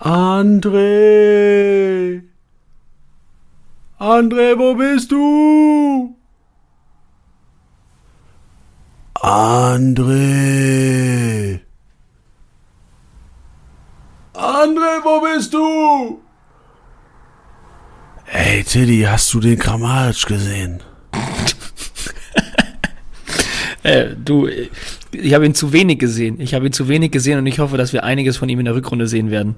André! André, wo bist du? André! André, wo bist du? Ey, Tiddy, hast du den Kramaric gesehen? Äh, du, ich habe ihn zu wenig gesehen. Ich habe ihn zu wenig gesehen und ich hoffe, dass wir einiges von ihm in der Rückrunde sehen werden.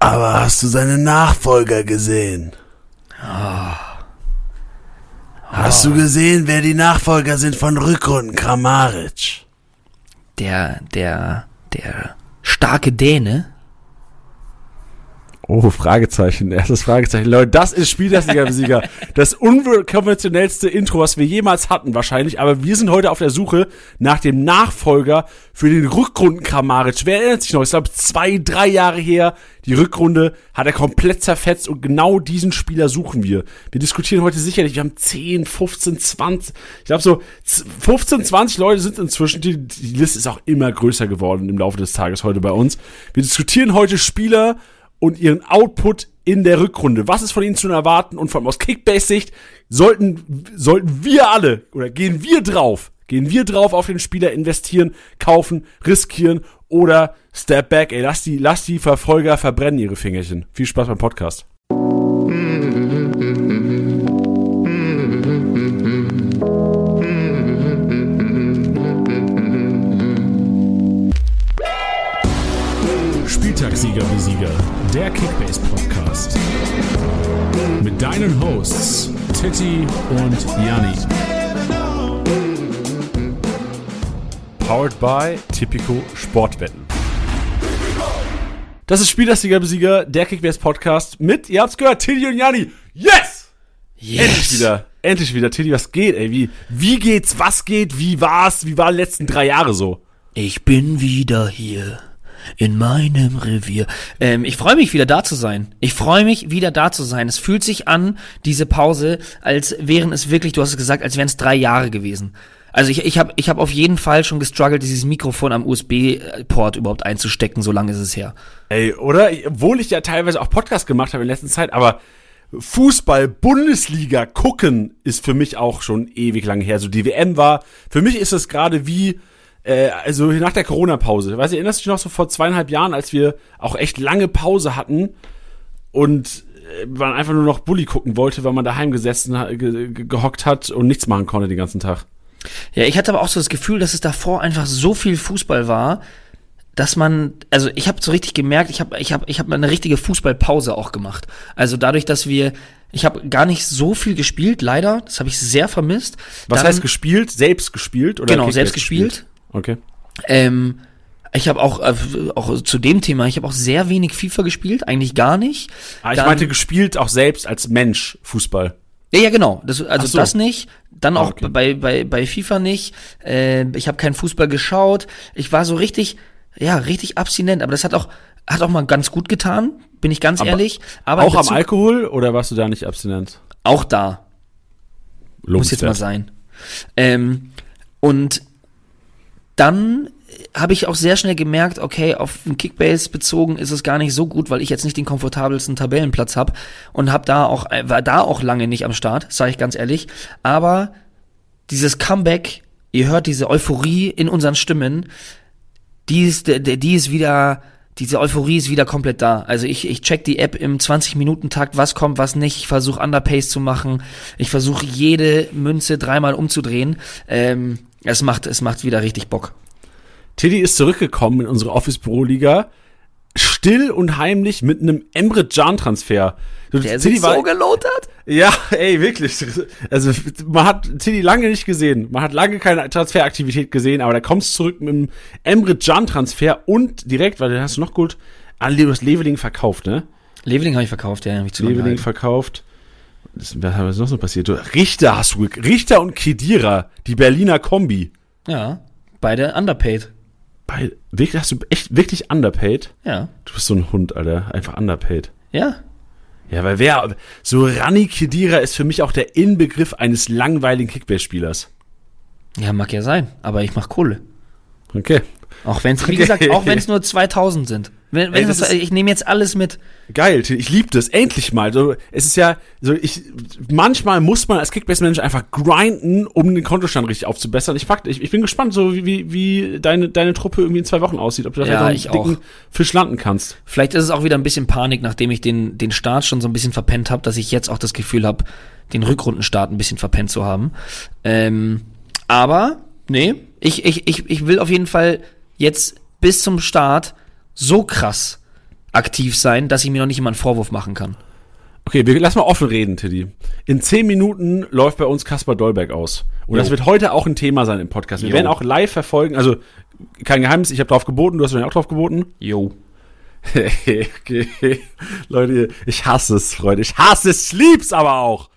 Aber hast du seine Nachfolger gesehen? Hast du gesehen, wer die Nachfolger sind von Rückrunden Kramaric? Der, der, der starke Däne. Oh, Fragezeichen, erstes Fragezeichen. Leute, das ist Spielersieger-Sieger. Das unkonventionellste Intro, was wir jemals hatten, wahrscheinlich. Aber wir sind heute auf der Suche nach dem Nachfolger für den Rückrunden Kramaric. Wer erinnert sich noch? Ich glaube, zwei, drei Jahre her. Die Rückrunde hat er komplett zerfetzt und genau diesen Spieler suchen wir. Wir diskutieren heute sicherlich, wir haben 10, 15, 20, ich glaube so 15, 20 Leute sind inzwischen, die, die Liste ist auch immer größer geworden im Laufe des Tages heute bei uns. Wir diskutieren heute Spieler und ihren Output in der Rückrunde. Was ist von ihnen zu erwarten? Und vor allem aus Kickbase-Sicht sollten, sollten wir alle oder gehen wir drauf, gehen wir drauf auf den Spieler investieren, kaufen, riskieren oder Step Back, ey, lass die, lass die Verfolger verbrennen ihre Fingerchen. Viel Spaß beim Podcast. Der Kickbase Podcast. Mit deinen Hosts Titti und Janni. Powered by Tipico Sportwetten. Das ist Spielersieger-Besieger, der Kickbase Podcast mit, ihr habt's gehört, Tilly und Jani. Yes! Endlich wieder. Endlich wieder. Tilly, was geht, ey? Wie, wie geht's? Was geht? Wie war's? Wie waren die letzten drei Jahre so? Ich bin wieder hier. In meinem Revier. Ähm, ich freue mich wieder da zu sein. Ich freue mich wieder da zu sein. Es fühlt sich an, diese Pause, als wären es wirklich, du hast es gesagt, als wären es drei Jahre gewesen. Also ich, ich habe ich hab auf jeden Fall schon gestruggelt, dieses Mikrofon am USB-Port überhaupt einzustecken, so lange ist es her. Ey, oder? Obwohl ich ja teilweise auch Podcast gemacht habe in letzter Zeit, aber Fußball, Bundesliga gucken ist für mich auch schon ewig lang her. So die WM war, für mich ist es gerade wie, äh, also nach der Corona-Pause. Weißt du, erinnerst du dich noch so vor zweieinhalb Jahren, als wir auch echt lange Pause hatten und äh, man einfach nur noch Bully gucken wollte, weil man daheim gesessen, ge ge gehockt hat und nichts machen konnte den ganzen Tag. Ja, ich hatte aber auch so das Gefühl, dass es davor einfach so viel Fußball war, dass man, also ich habe so richtig gemerkt, ich habe ich hab, ich hab eine richtige Fußballpause auch gemacht. Also dadurch, dass wir, ich habe gar nicht so viel gespielt, leider, das habe ich sehr vermisst. Was Dann- heißt gespielt? Selbst gespielt? Oder Genau, selbst gespielt. Okay. Ähm, ich habe auch, äh, auch zu dem Thema, ich habe auch sehr wenig FIFA gespielt, eigentlich gar nicht. Ah, ich Dann- meinte gespielt auch selbst als Mensch Fußball. Ja, ja, genau. Das, also so. das nicht. Dann Ah, auch okay. bei, bei, bei FIFA nicht. Äh, ich habe keinen Fußball geschaut. Ich war so richtig, ja, richtig abstinent. Aber das hat auch, hat auch mal ganz gut getan, bin ich ganz Aber ehrlich. Aber auch am dazu- Alkohol oder warst du da nicht abstinent? Auch da. Muss jetzt mal Lobenswert. sein. Ähm, und dann habe ich auch sehr schnell gemerkt, okay, auf den Kickbase bezogen ist es gar nicht so gut, weil ich jetzt nicht den komfortabelsten Tabellenplatz habe und habe da auch äh, war da auch lange nicht am Start, sage ich ganz ehrlich, aber dieses Comeback, ihr hört diese Euphorie in unseren Stimmen, die ist die ist wieder diese Euphorie ist wieder komplett da. Also ich, ich check die App im 20-Minuten-Takt, was kommt, was nicht. Ich versuche Underpace zu machen. Ich versuche jede Münze dreimal umzudrehen. Ähm, es macht, es macht wieder richtig Bock. Tiddy ist zurückgekommen in unsere Office-Büro-Liga, still und heimlich mit einem Emre Can-Transfer. Der sich so gelotert. Ja, ey, wirklich. Also, man hat Tiddy lange nicht gesehen. Man hat lange keine Transferaktivität gesehen, aber da kommst du zurück mit einem Emre Can-Transfer und direkt, weil den hast du noch gut, an Leos Leveling verkauft, ne? Leveling habe ich verkauft, ja, hab ich zu Leveling verkauft. Was hat noch so passiert? Richter hast du, Richter und Kedira, die Berliner Kombi. Ja, beide underpaid. Bei, wirklich, hast du echt wirklich underpaid? Ja, Du bist so ein Hund, Alter. Einfach underpaid. ja. Ja, weil wer, so Rani Kedira ist für mich auch der Inbegriff eines langweiligen Kickbase-Spielers. Ja, mag ja sein, aber ich mach Kohle. Okay. Auch wenn es, wie Okay. gesagt, auch wenn es nur 2000 sind. Wenn, wenn Ey, ist- ich nehme jetzt alles mit. Geil, ich liebe das. Endlich mal. So, es ist ja, so ich, manchmal muss man als Kickbase-Manager einfach grinden, um den Kontostand richtig aufzubessern. Ich, pack, ich, ich bin gespannt, so wie, wie, wie deine, deine Truppe irgendwie in zwei Wochen aussieht, ob du da Ja, einen dicken Fisch landen kannst. Vielleicht ist es auch wieder ein bisschen Panik, nachdem ich den, den Start schon so ein bisschen verpennt habe, dass ich jetzt auch das Gefühl habe, den Rückrundenstart ein bisschen verpennt zu haben. Ähm, aber, nee, ich, ich, ich, ich will auf jeden Fall jetzt bis zum Start so krass aktiv sein, dass ich mir noch nicht immer einen Vorwurf machen kann. Okay, wir lass mal offen reden, Tiddy. In zehn Minuten läuft bei uns Kaspar Dolberg aus. Und das Jo. wird heute auch ein Thema sein im Podcast. Wir Jo. werden auch live verfolgen, also kein Geheimnis, ich habe drauf geboten, du hast mir auch drauf geboten. Jo. okay. Leute, ich hasse es, Freunde. Ich hasse es, ich lieb's aber auch.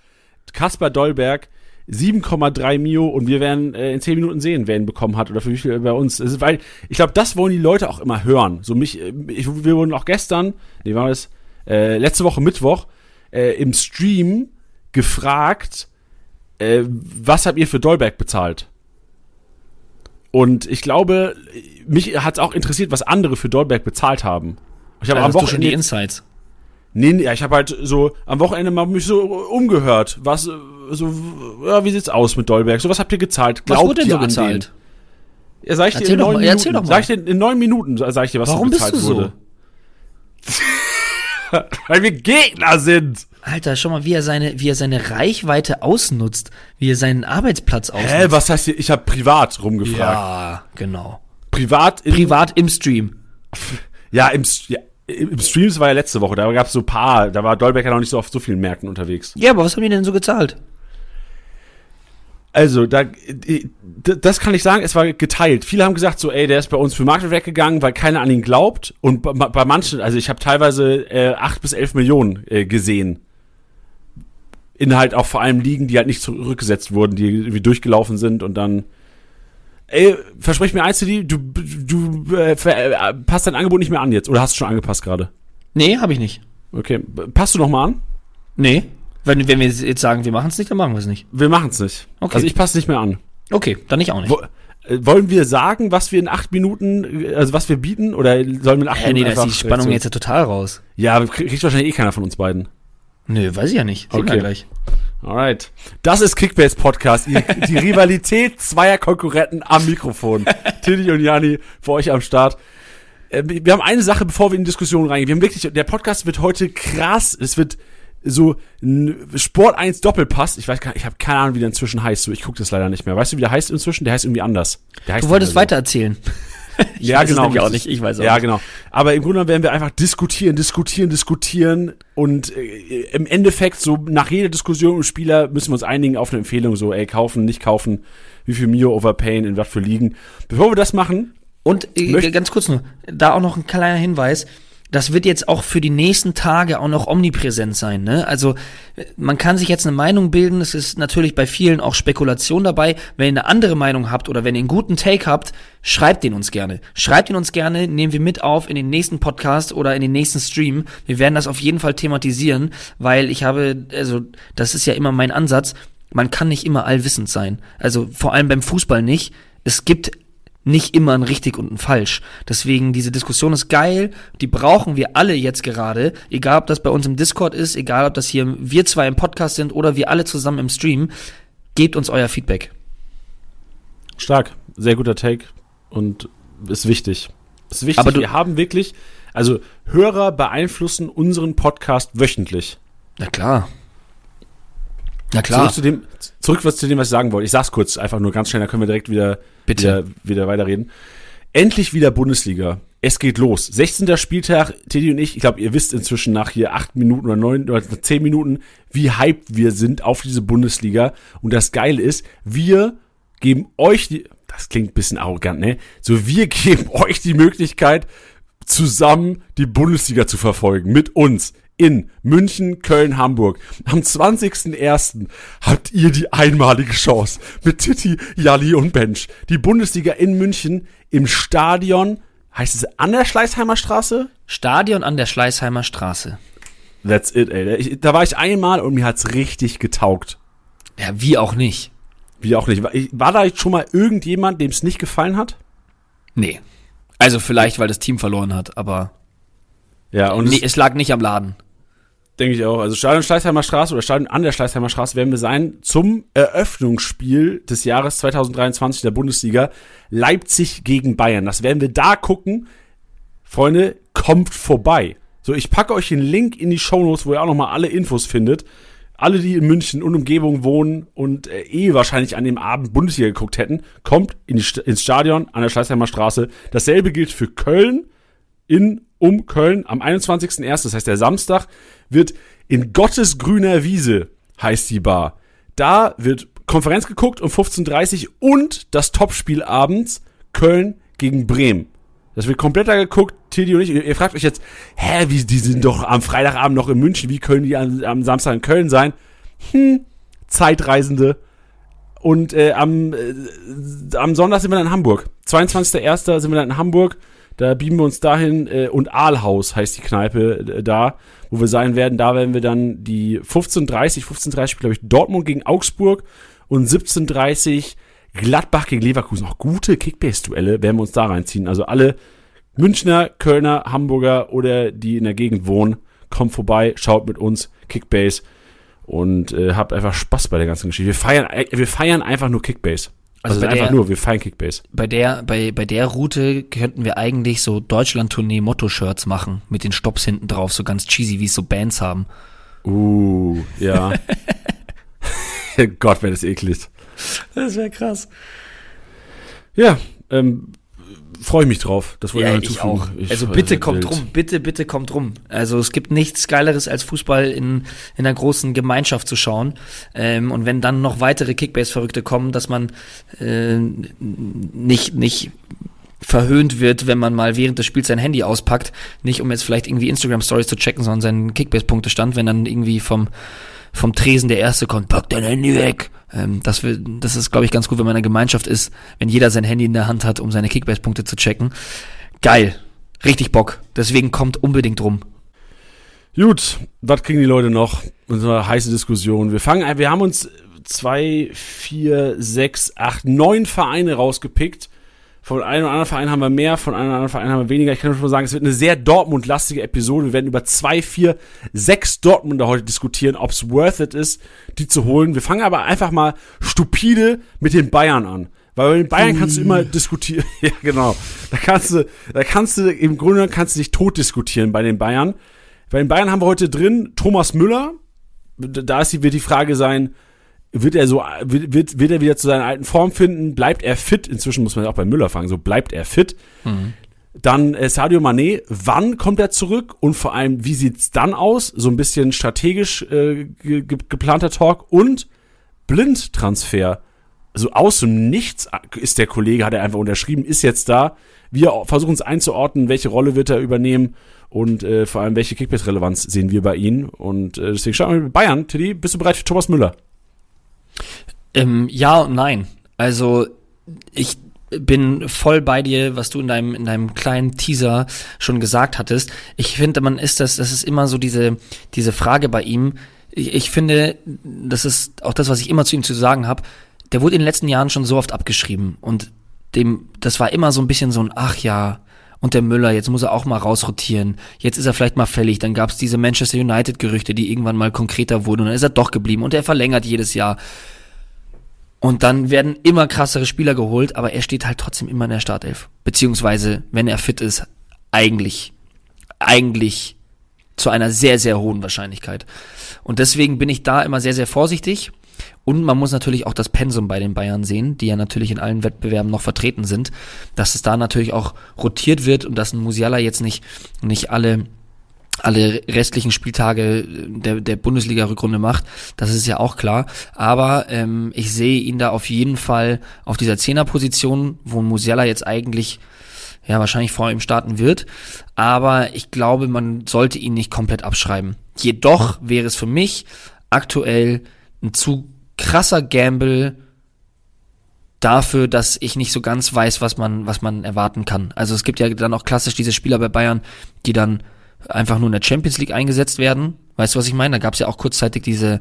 Kaspar Dolberg, 7,3 Mio und wir werden äh, in 10 Minuten sehen, wer ihn bekommen hat oder für wie viel bei uns. Ist, weil ich glaube, das wollen die Leute auch immer hören. So mich, äh, ich, wir wurden auch gestern, nee, war das, äh, letzte Woche Mittwoch, äh, im Stream gefragt, äh, was habt ihr für Dolberg bezahlt? Und ich glaube, mich hat es auch interessiert, was andere für Dolberg bezahlt haben. Ich habe Also am du schon die Wochenende, Insights. Nee, nee, ja, ich habe halt so am Wochenende mal mich so umgehört, was äh, so ja, wie sieht's aus mit Dolberg? So was habt ihr gezahlt? Was Glaubt wurde denn so gezahlt? Den? Ja, sag ich dir Erzähl in doch neun mal, Minuten. erzähl doch mal. Sag ich dir in neun Minuten, sag ich dir, was Warum so bist bezahlt du so? wurde. Weil wir Gegner sind. Alter, schau mal, wie er seine, wie er seine Reichweite ausnutzt, wie er seinen Arbeitsplatz ausnutzt. Hä, was heißt hier? Ich habe privat rumgefragt. Ja, genau. Privat in, Privat im Stream. Ja, im, S- ja, im Streams war ja letzte Woche, da gab es so ein paar, da war Dolbeck ja noch nicht so auf so vielen Märkten unterwegs. Ja, aber was haben die denn so gezahlt? Also, da, d- das kann ich sagen, es war geteilt. Viele haben gesagt so, ey, der ist bei uns für Market weggegangen, weil keiner an ihn glaubt. Und bei, bei manchen, also ich habe teilweise äh, 8 bis 11 Millionen äh, gesehen. In halt auch vor allem Ligen, die halt nicht zurückgesetzt wurden, die irgendwie durchgelaufen sind und dann Ey, versprich mir eins, die du, du äh, äh, passt dein Angebot nicht mehr an jetzt. Oder hast du schon angepasst gerade? Nee, habe ich nicht. Okay, passt du noch mal an? Nee. Wenn, wenn wir jetzt sagen, wir machen es nicht, dann machen wir es nicht. Wir machen es nicht. Okay. Also ich passe nicht mehr an. Okay, dann ich auch nicht. Wo, äh, wollen wir sagen, was wir in acht Minuten, äh, also was wir bieten, oder sollen wir in acht nee, Minuten da ist die Spannung jetzt ja total raus. Ja, krieg- kriegt wahrscheinlich eh keiner von uns beiden. Nö, weiß ich ja nicht. Sehen Okay. wir gleich. Alright. Das ist Kickbase Podcast. Die, Rivalität zweier Konkurrenten am Mikrofon. Tilly und Jani für euch am Start. Äh, Wir haben eine Sache, bevor wir in die Diskussion reingehen. Wir haben wirklich, der Podcast wird heute krass. Es wird so Sport 1 Doppelpass. Ich weiß gar ich habe keine Ahnung, wie der inzwischen heißt. So, ich gucke das leider nicht mehr. Weißt du, wie der heißt inzwischen? Der heißt irgendwie anders. Der heißt Du wolltest nicht mehr weiter erzählen. Ich ja, weiß es genau. nämlich auch nicht, ich weiß auch Ja, nicht. genau. Aber im Grunde genommen werden wir einfach diskutieren, diskutieren, diskutieren und äh, im Endeffekt so nach jeder Diskussion im Spieler müssen wir uns einigen auf eine Empfehlung, so ey, kaufen, nicht kaufen, wie viel Mio overpayen, in was für liegen. Bevor wir das machen, Und äh, ganz kurz nur, da auch noch ein kleiner Hinweis. Das wird jetzt auch für die nächsten Tage auch noch omnipräsent sein. Ne? Also man kann sich jetzt eine Meinung bilden. Es ist natürlich bei vielen auch Spekulation dabei. Wenn ihr eine andere Meinung habt oder wenn ihr einen guten Take habt, schreibt den uns gerne. Schreibt ihn uns gerne, nehmen wir mit auf in den nächsten Podcast oder in den nächsten Stream. Wir werden das auf jeden Fall thematisieren, weil ich habe, also das ist ja immer mein Ansatz. Man kann nicht immer allwissend sein. Also vor allem beim Fußball nicht. Es gibt nicht immer ein richtig und ein falsch. Deswegen, diese Diskussion ist geil, die brauchen wir alle jetzt gerade, egal ob das bei uns im Discord ist, egal ob das hier wir zwei im Podcast sind oder wir alle zusammen im Stream, gebt uns euer Feedback. stark, sehr guter Take und ist wichtig. Ist wichtig. Aber wir haben wirklich, also Hörer beeinflussen unseren Podcast wöchentlich. Na klar. Na klar. Zurück zu dem, zurück was zu dem, was ich sagen wollte. Ich sag's kurz, einfach nur ganz schnell, dann können wir direkt wieder, Bitte. wieder, wieder weiterreden. Endlich wieder Bundesliga. Es geht los. 16. Spieltag, Teddy und ich, ich glaube, ihr wisst inzwischen nach hier acht Minuten oder neun oder zehn Minuten, wie hyped wir sind auf diese Bundesliga. Und das Geile ist, wir geben euch die, das klingt ein bisschen arrogant, ne? So, wir geben euch die Möglichkeit, zusammen die Bundesliga zu verfolgen. Mit uns. In München, Köln, Hamburg. Am 20.01. habt ihr die einmalige Chance mit Titi, Jali und Bench. Die Bundesliga in München im Stadion, heißt es an der Schleißheimer Straße? Stadion an der Schleißheimer Straße. That's it, ey. Ich, da war ich einmal und mir hat's richtig getaugt. Ja, wie auch nicht. Wie auch nicht. War, war da schon mal irgendjemand, dem es nicht gefallen hat? Nee. Also vielleicht, weil das Team verloren hat, aber Ja, und nee, es, es lag nicht am Laden. denke ich auch. Also Stadion Schleißheimer Straße oder Stadion an der Schleißheimer Straße werden wir sein zum Eröffnungsspiel des Jahres 2023 der Bundesliga. Leipzig gegen Bayern. Das werden wir da gucken. Freunde, kommt vorbei. So, ich packe euch den Link in die Shownotes, wo ihr auch nochmal alle Infos findet. Alle, die in München und Umgebung wohnen und äh, eh wahrscheinlich an dem Abend Bundesliga geguckt hätten, kommt in die, ins Stadion an der Schleißheimer Straße. Dasselbe gilt für Köln in um Köln am 21.01., das heißt der Samstag, wird in Gottes grüner Wiese, heißt die Bar. Da wird Konferenz geguckt um 15.30 Uhr und das Topspiel abends Köln gegen Bremen. Das wird komplett da geguckt, Tilly und ich. Ihr, fragt euch jetzt, hä, wie, die sind doch am Freitagabend noch in München, wie können die am, am Samstag in Köln sein? Hm, Zeitreisende. Und äh, am, äh, am Sonntag sind wir dann in Hamburg. 22.01. sind wir dann in Hamburg. Da beamen wir uns dahin. Äh, und Aalhaus heißt die Kneipe äh, da, wo wir sein werden. Da werden wir dann die 15.30 15.30 glaube ich, Dortmund gegen Augsburg und 17.30 Gladbach gegen Leverkusen. Auch gute Kickbase-Duelle werden wir uns da reinziehen. Also alle Münchner, Kölner, Hamburger oder die in der Gegend wohnen, kommt vorbei, schaut mit uns Kickbase und äh, habt einfach Spaß bei der ganzen Geschichte. Wir feiern, äh, wir feiern einfach nur Kickbase. Also, bei einfach der- nur, wir feiern Kickbase. Bei der, bei, bei der Route könnten wir eigentlich so Deutschland-Tournee-Motto-Shirts machen, mit den Stops hinten drauf, so ganz cheesy, wie es so Bands haben. Uh, ja. Gott, wäre das eklig. Das wäre krass. Ja, ähm, freue ich mich drauf. Das wollte Ja, ich auch. Ich- also bitte kommt rum, bitte, bitte kommt rum. Also es gibt nichts Geileres als Fußball in, in einer großen Gemeinschaft zu schauen. Ähm, und wenn dann noch weitere Kickbase-Verrückte kommen, dass man äh, nicht, nicht verhöhnt wird, wenn man mal während des Spiels sein Handy auspackt, nicht um jetzt vielleicht irgendwie Instagram-Stories zu checken, sondern seinen Kickbase-Punktestand, wenn dann irgendwie vom vom Tresen der Erste kommt, pack dein Handy weg. Ähm, das, will, das ist, glaube ich, ganz gut, wenn man in einer Gemeinschaft ist, wenn jeder sein Handy in der Hand hat, um seine Kickbase-Punkte zu checken. Geil. Richtig Bock. Deswegen kommt unbedingt rum. Gut, was kriegen die Leute noch? Unsere heiße Diskussion. Wir fangen, ein- wir haben uns zwei, vier, sechs, acht, neun Vereine rausgepickt. Von einem oder anderen Verein haben wir mehr, von einem oder anderen Verein haben wir weniger. Ich kann nur schon mal sagen, es wird eine sehr Dortmund-lastige Episode. Wir werden über zwei, vier, sechs Dortmunder heute diskutieren, ob es worth it ist, die zu holen. Wir fangen aber einfach mal stupide mit den Bayern an. Weil bei den Bayern kannst du immer diskutieren. ja, genau. Da kannst du, da kannst du, im Grunde kannst du dich tot diskutieren bei den Bayern. Bei den Bayern haben wir heute drin Thomas Müller. Da ist wird die Frage sein, wird er so, wird, wird, wird er wieder zu seiner alten Form finden? Bleibt er fit? Inzwischen muss man ja auch bei Müller fragen, so bleibt er fit? Dann äh, Sadio Mané, wann kommt er zurück? Und vor allem, wie sieht's dann aus? So ein bisschen strategisch äh, ge ge geplanter Talk und Blindtransfer. Also aus dem Nichts ist der Kollege, hat er einfach unterschrieben, ist jetzt da. Wir versuchen es einzuordnen, welche Rolle wird er übernehmen und äh, vor allem, welche Kickbase-Relevanz sehen wir bei ihm. Und äh, deswegen schauen wir mit Bayern. Teddy, bist du bereit für Thomas Müller? Ähm, ja und nein. Also ich bin voll bei dir, was du in deinem in deinem kleinen Teaser schon gesagt hattest. Ich finde, man ist das, das ist immer so diese diese Frage bei ihm. Ich, ich finde, das ist auch das, was ich immer zu ihm zu sagen habe. Der wurde in den letzten Jahren schon so oft abgeschrieben und dem, das war immer so ein bisschen so ein Ach ja. Und der Müller, jetzt muss er auch mal rausrotieren. Jetzt ist er vielleicht mal fällig. Dann gab es diese Manchester United-Gerüchte, die irgendwann mal konkreter wurden. Und dann ist er doch geblieben. Und er verlängert jedes Jahr. Und dann werden immer krassere Spieler geholt, aber er steht halt trotzdem immer in der Startelf. Beziehungsweise, wenn er fit ist, eigentlich, eigentlich zu einer sehr, sehr hohen Wahrscheinlichkeit. Und deswegen bin ich da immer sehr, sehr vorsichtig. Und man muss natürlich auch das Pensum bei den Bayern sehen, die ja natürlich in allen Wettbewerben noch vertreten sind, dass es da natürlich auch rotiert wird und dass ein Musiala jetzt nicht, nicht alle alle restlichen Spieltage der, der Bundesliga-Rückrunde macht, das ist ja auch klar. Aber ähm, ich sehe ihn da auf jeden Fall auf dieser Zehnerposition, wo Musiala jetzt eigentlich ja wahrscheinlich vor ihm starten wird. Aber ich glaube, man sollte ihn nicht komplett abschreiben. Jedoch wäre es für mich aktuell ein zu krasser Gamble dafür, dass ich nicht so ganz weiß, was man, was man erwarten kann. Also es gibt ja dann auch klassisch diese Spieler bei Bayern, die dann einfach nur in der Champions League eingesetzt werden. Weißt du, was ich meine? Da gab es ja auch kurzzeitig diese,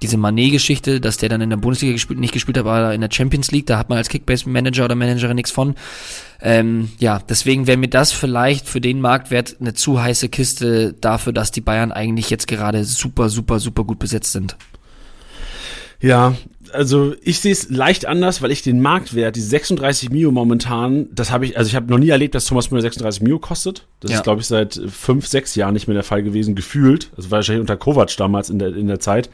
diese Manet-Geschichte, dass der dann in der Bundesliga gespielt, nicht gespielt hat, aber in der Champions League, da hat man als Kickbase-Manager oder Managerin nichts von. Ähm, ja, deswegen wäre mir das vielleicht für den Marktwert eine zu heiße Kiste dafür, dass die Bayern eigentlich jetzt gerade super, super, super gut besetzt sind. Ja, also ich sehe es leicht anders, weil ich den Marktwert, die 36 Mio momentan, das habe ich, also ich habe noch nie erlebt, dass Thomas Müller 36 Mio kostet. Das Ja. ist, glaube ich, seit fünf, sechs Jahren nicht mehr der Fall gewesen, gefühlt. Also wahrscheinlich unter Kovac damals in der, in der Zeit.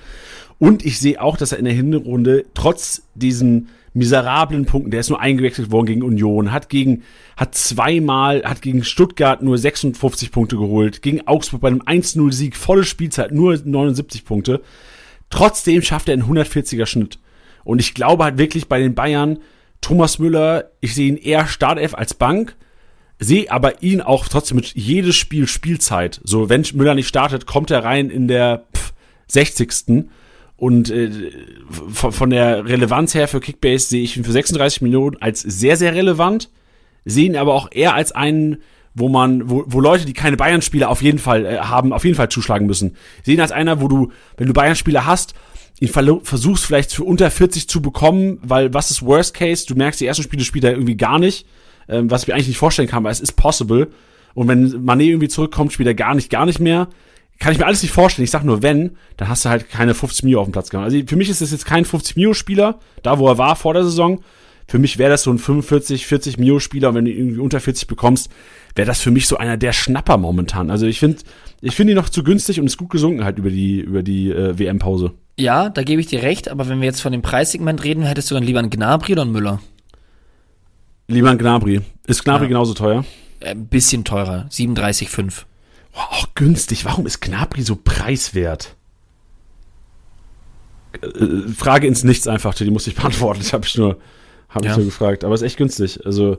Und ich sehe auch, dass er in der Hinrunde trotz diesen miserablen Punkten, der ist nur eingewechselt worden gegen Union, hat gegen, hat zweimal, hat gegen Stuttgart nur 56 Punkte geholt, gegen Augsburg bei einem 1-0-Sieg, volle Spielzeit, nur 79 Punkte. Trotzdem schafft er einen 140er Schnitt. Und ich glaube halt wirklich bei den Bayern, Thomas Müller, ich sehe ihn eher Startelf als Bank, sehe aber ihn auch trotzdem mit jedes Spiel Spielzeit. So, wenn Müller nicht startet, kommt er rein in der pff, 60. Und äh, von, von der Relevanz her für Kickbase sehe ich ihn für 36 Millionen als sehr, sehr relevant, sehe ihn aber auch eher als einen, wo man, wo, wo Leute, die keine Bayern-Spieler auf jeden Fall äh, haben, auf jeden Fall zuschlagen müssen. Sehe ihn als einer, wo du, wenn du Bayern-Spieler hast, ihn versuchst vielleicht für unter 40 zu bekommen, weil was ist Worst Case? Du merkst, die ersten Spiele spielt er irgendwie gar nicht, ähm, was ich mir eigentlich nicht vorstellen kann, weil es ist possible. Und wenn Mané irgendwie zurückkommt, spielt er gar nicht, gar nicht mehr. Kann ich mir alles nicht vorstellen. Ich sag nur, wenn, dann hast du halt keine 50 Mio auf dem Platz gehabt. Also für mich ist das jetzt kein 50 Mio Spieler, da wo er war vor der Saison. Für mich wäre das so ein 45, 40 Mio Spieler und wenn du ihn irgendwie unter 40 bekommst, wäre das für mich so einer der Schnapper momentan. Also ich finde, ich finde ihn noch zu günstig und ist gut gesunken halt über die, über die äh, WM-Pause. Ja, da gebe ich dir recht, aber wenn wir jetzt von dem Preissegment reden, hättest du dann lieber einen Gnabry oder einen Müller? Lieber ein Gnabry. Ist Gnabry Ja. genauso teuer? Äh, Ein bisschen teurer, 37,5. Boah, auch günstig. Warum ist Gnabry so preiswert? Äh, Frage ins Nichts einfach, die muss ich beantworten. Das habe ich nur, habe Ja. ich nur gefragt. Aber ist echt günstig. Also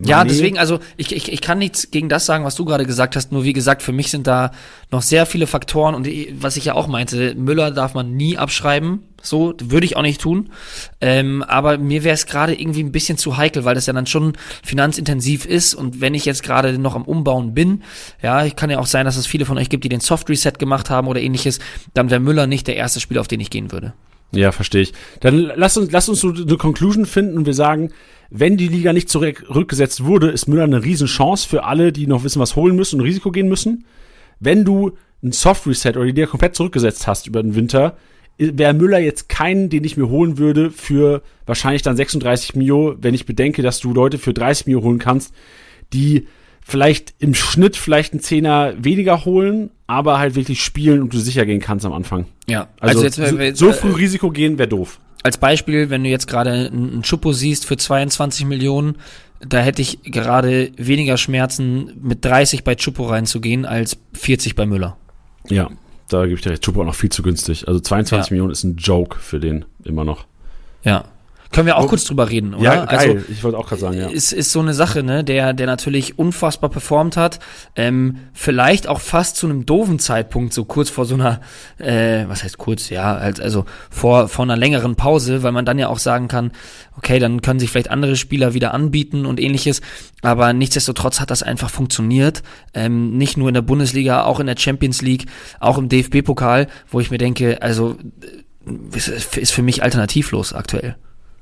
Ja, deswegen, also ich, ich, ich kann nichts gegen das sagen, was du gerade gesagt hast. Nur wie gesagt, für mich sind da noch sehr viele Faktoren und die- was ich ja auch meinte, Müller darf man nie abschreiben. So würde ich auch nicht tun. Ähm, aber mir wäre es gerade irgendwie ein bisschen zu heikel, weil das ja dann schon finanzintensiv ist. Und wenn ich jetzt gerade noch am Umbauen bin, ja, ich kann ja auch sein, dass es viele von euch gibt, die den Soft Reset gemacht haben oder ähnliches, dann wäre Müller nicht der erste Spieler, auf den ich gehen würde. Ja, verstehe ich. Dann lass uns, lass uns so eine Conclusion finden und wir sagen, wenn die Liga nicht zurückgesetzt wurde, ist Müller eine Riesenchance für alle, die noch wissen, was holen müssen und Risiko gehen müssen. Wenn du ein Soft Reset oder die Liga komplett zurückgesetzt hast über den Winter, wäre Müller jetzt keinen, den ich mir holen würde für wahrscheinlich dann 36 Mio, wenn ich bedenke, dass du Leute für 30 Mio holen kannst, die vielleicht im Schnitt vielleicht einen Zehner weniger holen, aber halt wirklich spielen und du sicher gehen kannst am Anfang. Ja, Also, wir jetzt, so, äh, so früh Risiko gehen wäre doof. Als Beispiel, wenn du jetzt gerade einen Schuppo siehst für 22 Millionen, da hätte ich gerade weniger Schmerzen, mit 30 bei Schuppo reinzugehen, als 40 bei Müller. Ja, da gebe ich dir recht. Chupo auch noch viel zu günstig. Also 22 Ja. Millionen ist ein Joke für den immer noch. Ja. Können wir auch Oh. kurz drüber reden, oder? Ja, geil. Also, ich wollte auch gerade sagen, ja. ist, ist so eine Sache, ne, der, der natürlich unfassbar performt hat, ähm, vielleicht auch fast zu einem doofen Zeitpunkt, so kurz vor so einer, äh, was heißt kurz, ja, als, also vor, vor einer längeren Pause, weil man dann ja auch sagen kann, okay, dann können sich vielleicht andere Spieler wieder anbieten und ähnliches, aber nichtsdestotrotz hat das einfach funktioniert, ähm, nicht nur in der Bundesliga, auch in der Champions League, auch im DFB-Pokal, wo ich mir denke, also, äh, ist für mich alternativlos aktuell.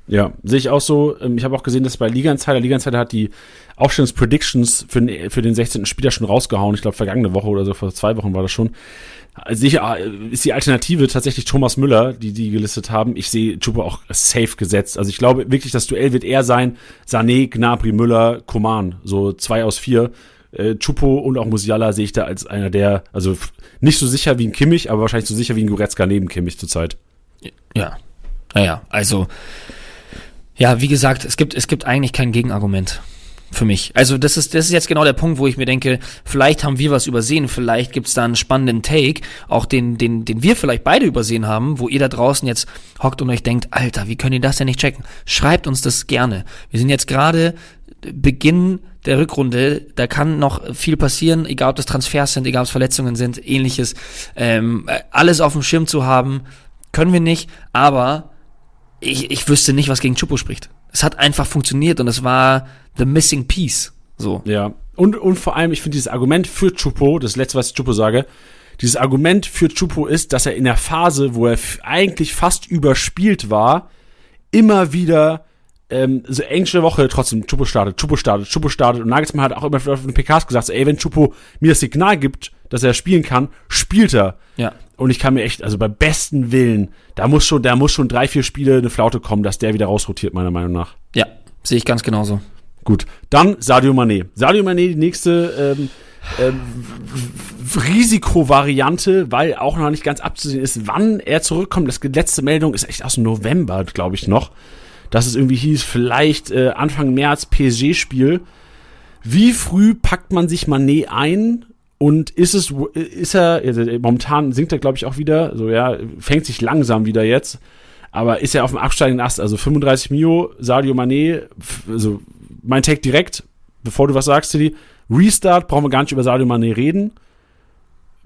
Ja, sehe ich auch so. Ähm, Ich habe auch gesehen, dass bei Liga Insider, Liga Insider hat die Aufstellungspredictions für den, für den 16. Spieler schon rausgehauen. Ich glaube, vergangene Woche oder so, vor zwei Wochen war das schon. Sicher ist die Alternative tatsächlich Thomas Müller, die die gelistet haben. Ich sehe Chupo auch safe gesetzt. Also ich glaube wirklich, das Duell wird eher sein Sané, Gnabry, Müller, Koman. So zwei aus vier. Äh, Chupo und auch Musiala sehe ich da als einer der, also nicht so sicher wie ein Kimmich, aber wahrscheinlich so sicher wie ein Goretzka neben Kimmich zurzeit. Ja. Naja, also, ja, wie gesagt, es gibt, es gibt eigentlich kein Gegenargument für mich. Also das ist, das ist jetzt genau der Punkt, wo ich mir denke, vielleicht haben wir was übersehen, vielleicht gibt's da einen spannenden Take, auch den, den, den wir vielleicht beide übersehen haben, wo ihr da draußen jetzt hockt und euch denkt, Alter, wie könnt ihr das denn nicht checken? Schreibt uns das gerne. Wir sind jetzt gerade Beginn der Rückrunde, da kann noch viel passieren, egal ob das Transfers sind, egal ob es Verletzungen sind, ähnliches. Ähm, äh, alles auf dem Schirm zu haben, können wir nicht, aber ich, ich wüsste nicht, was gegen Chupo spricht. Es hat einfach funktioniert und es war the missing piece. So. Ja, Und, und vor allem, ich finde dieses Argument für Chupo, das letzte, was ich Chupo sage, dieses Argument für Chupo ist, dass er in der Phase, wo er eigentlich fast überspielt war, immer wieder ähm, so englische Woche trotzdem Chupo startet, Chupo startet, Chupo startet und Nagelsmann hat auch immer auf den PKs gesagt, so, ey, wenn Chupo mir das Signal gibt, dass er spielen kann, spielt er. Ja. Und ich kann mir echt, also bei besten Willen, da muss schon, da muss schon drei, vier Spiele eine Flaute kommen, dass der wieder rausrotiert, meiner Meinung nach. Ja, sehe ich ganz genauso. Gut, dann Sadio Mané. Sadio Mané, die nächste ähm, ähm, Risikovariante, weil auch noch nicht ganz abzusehen ist, wann er zurückkommt. Das letzte Meldung ist echt aus November, glaube ich noch. Dass es irgendwie hieß, vielleicht äh, Anfang März PSG-Spiel. Wie früh packt man sich Mané ein? Und ist es, ist er, also momentan sinkt er, glaube ich, auch wieder, so ja, fängt sich langsam wieder jetzt, aber ist er auf dem absteigenden Ast, also 35 Mio, Sadio Mané, also mein Take direkt, bevor du was sagst, Tilly, Restart, brauchen wir gar nicht über Sadio Mané reden.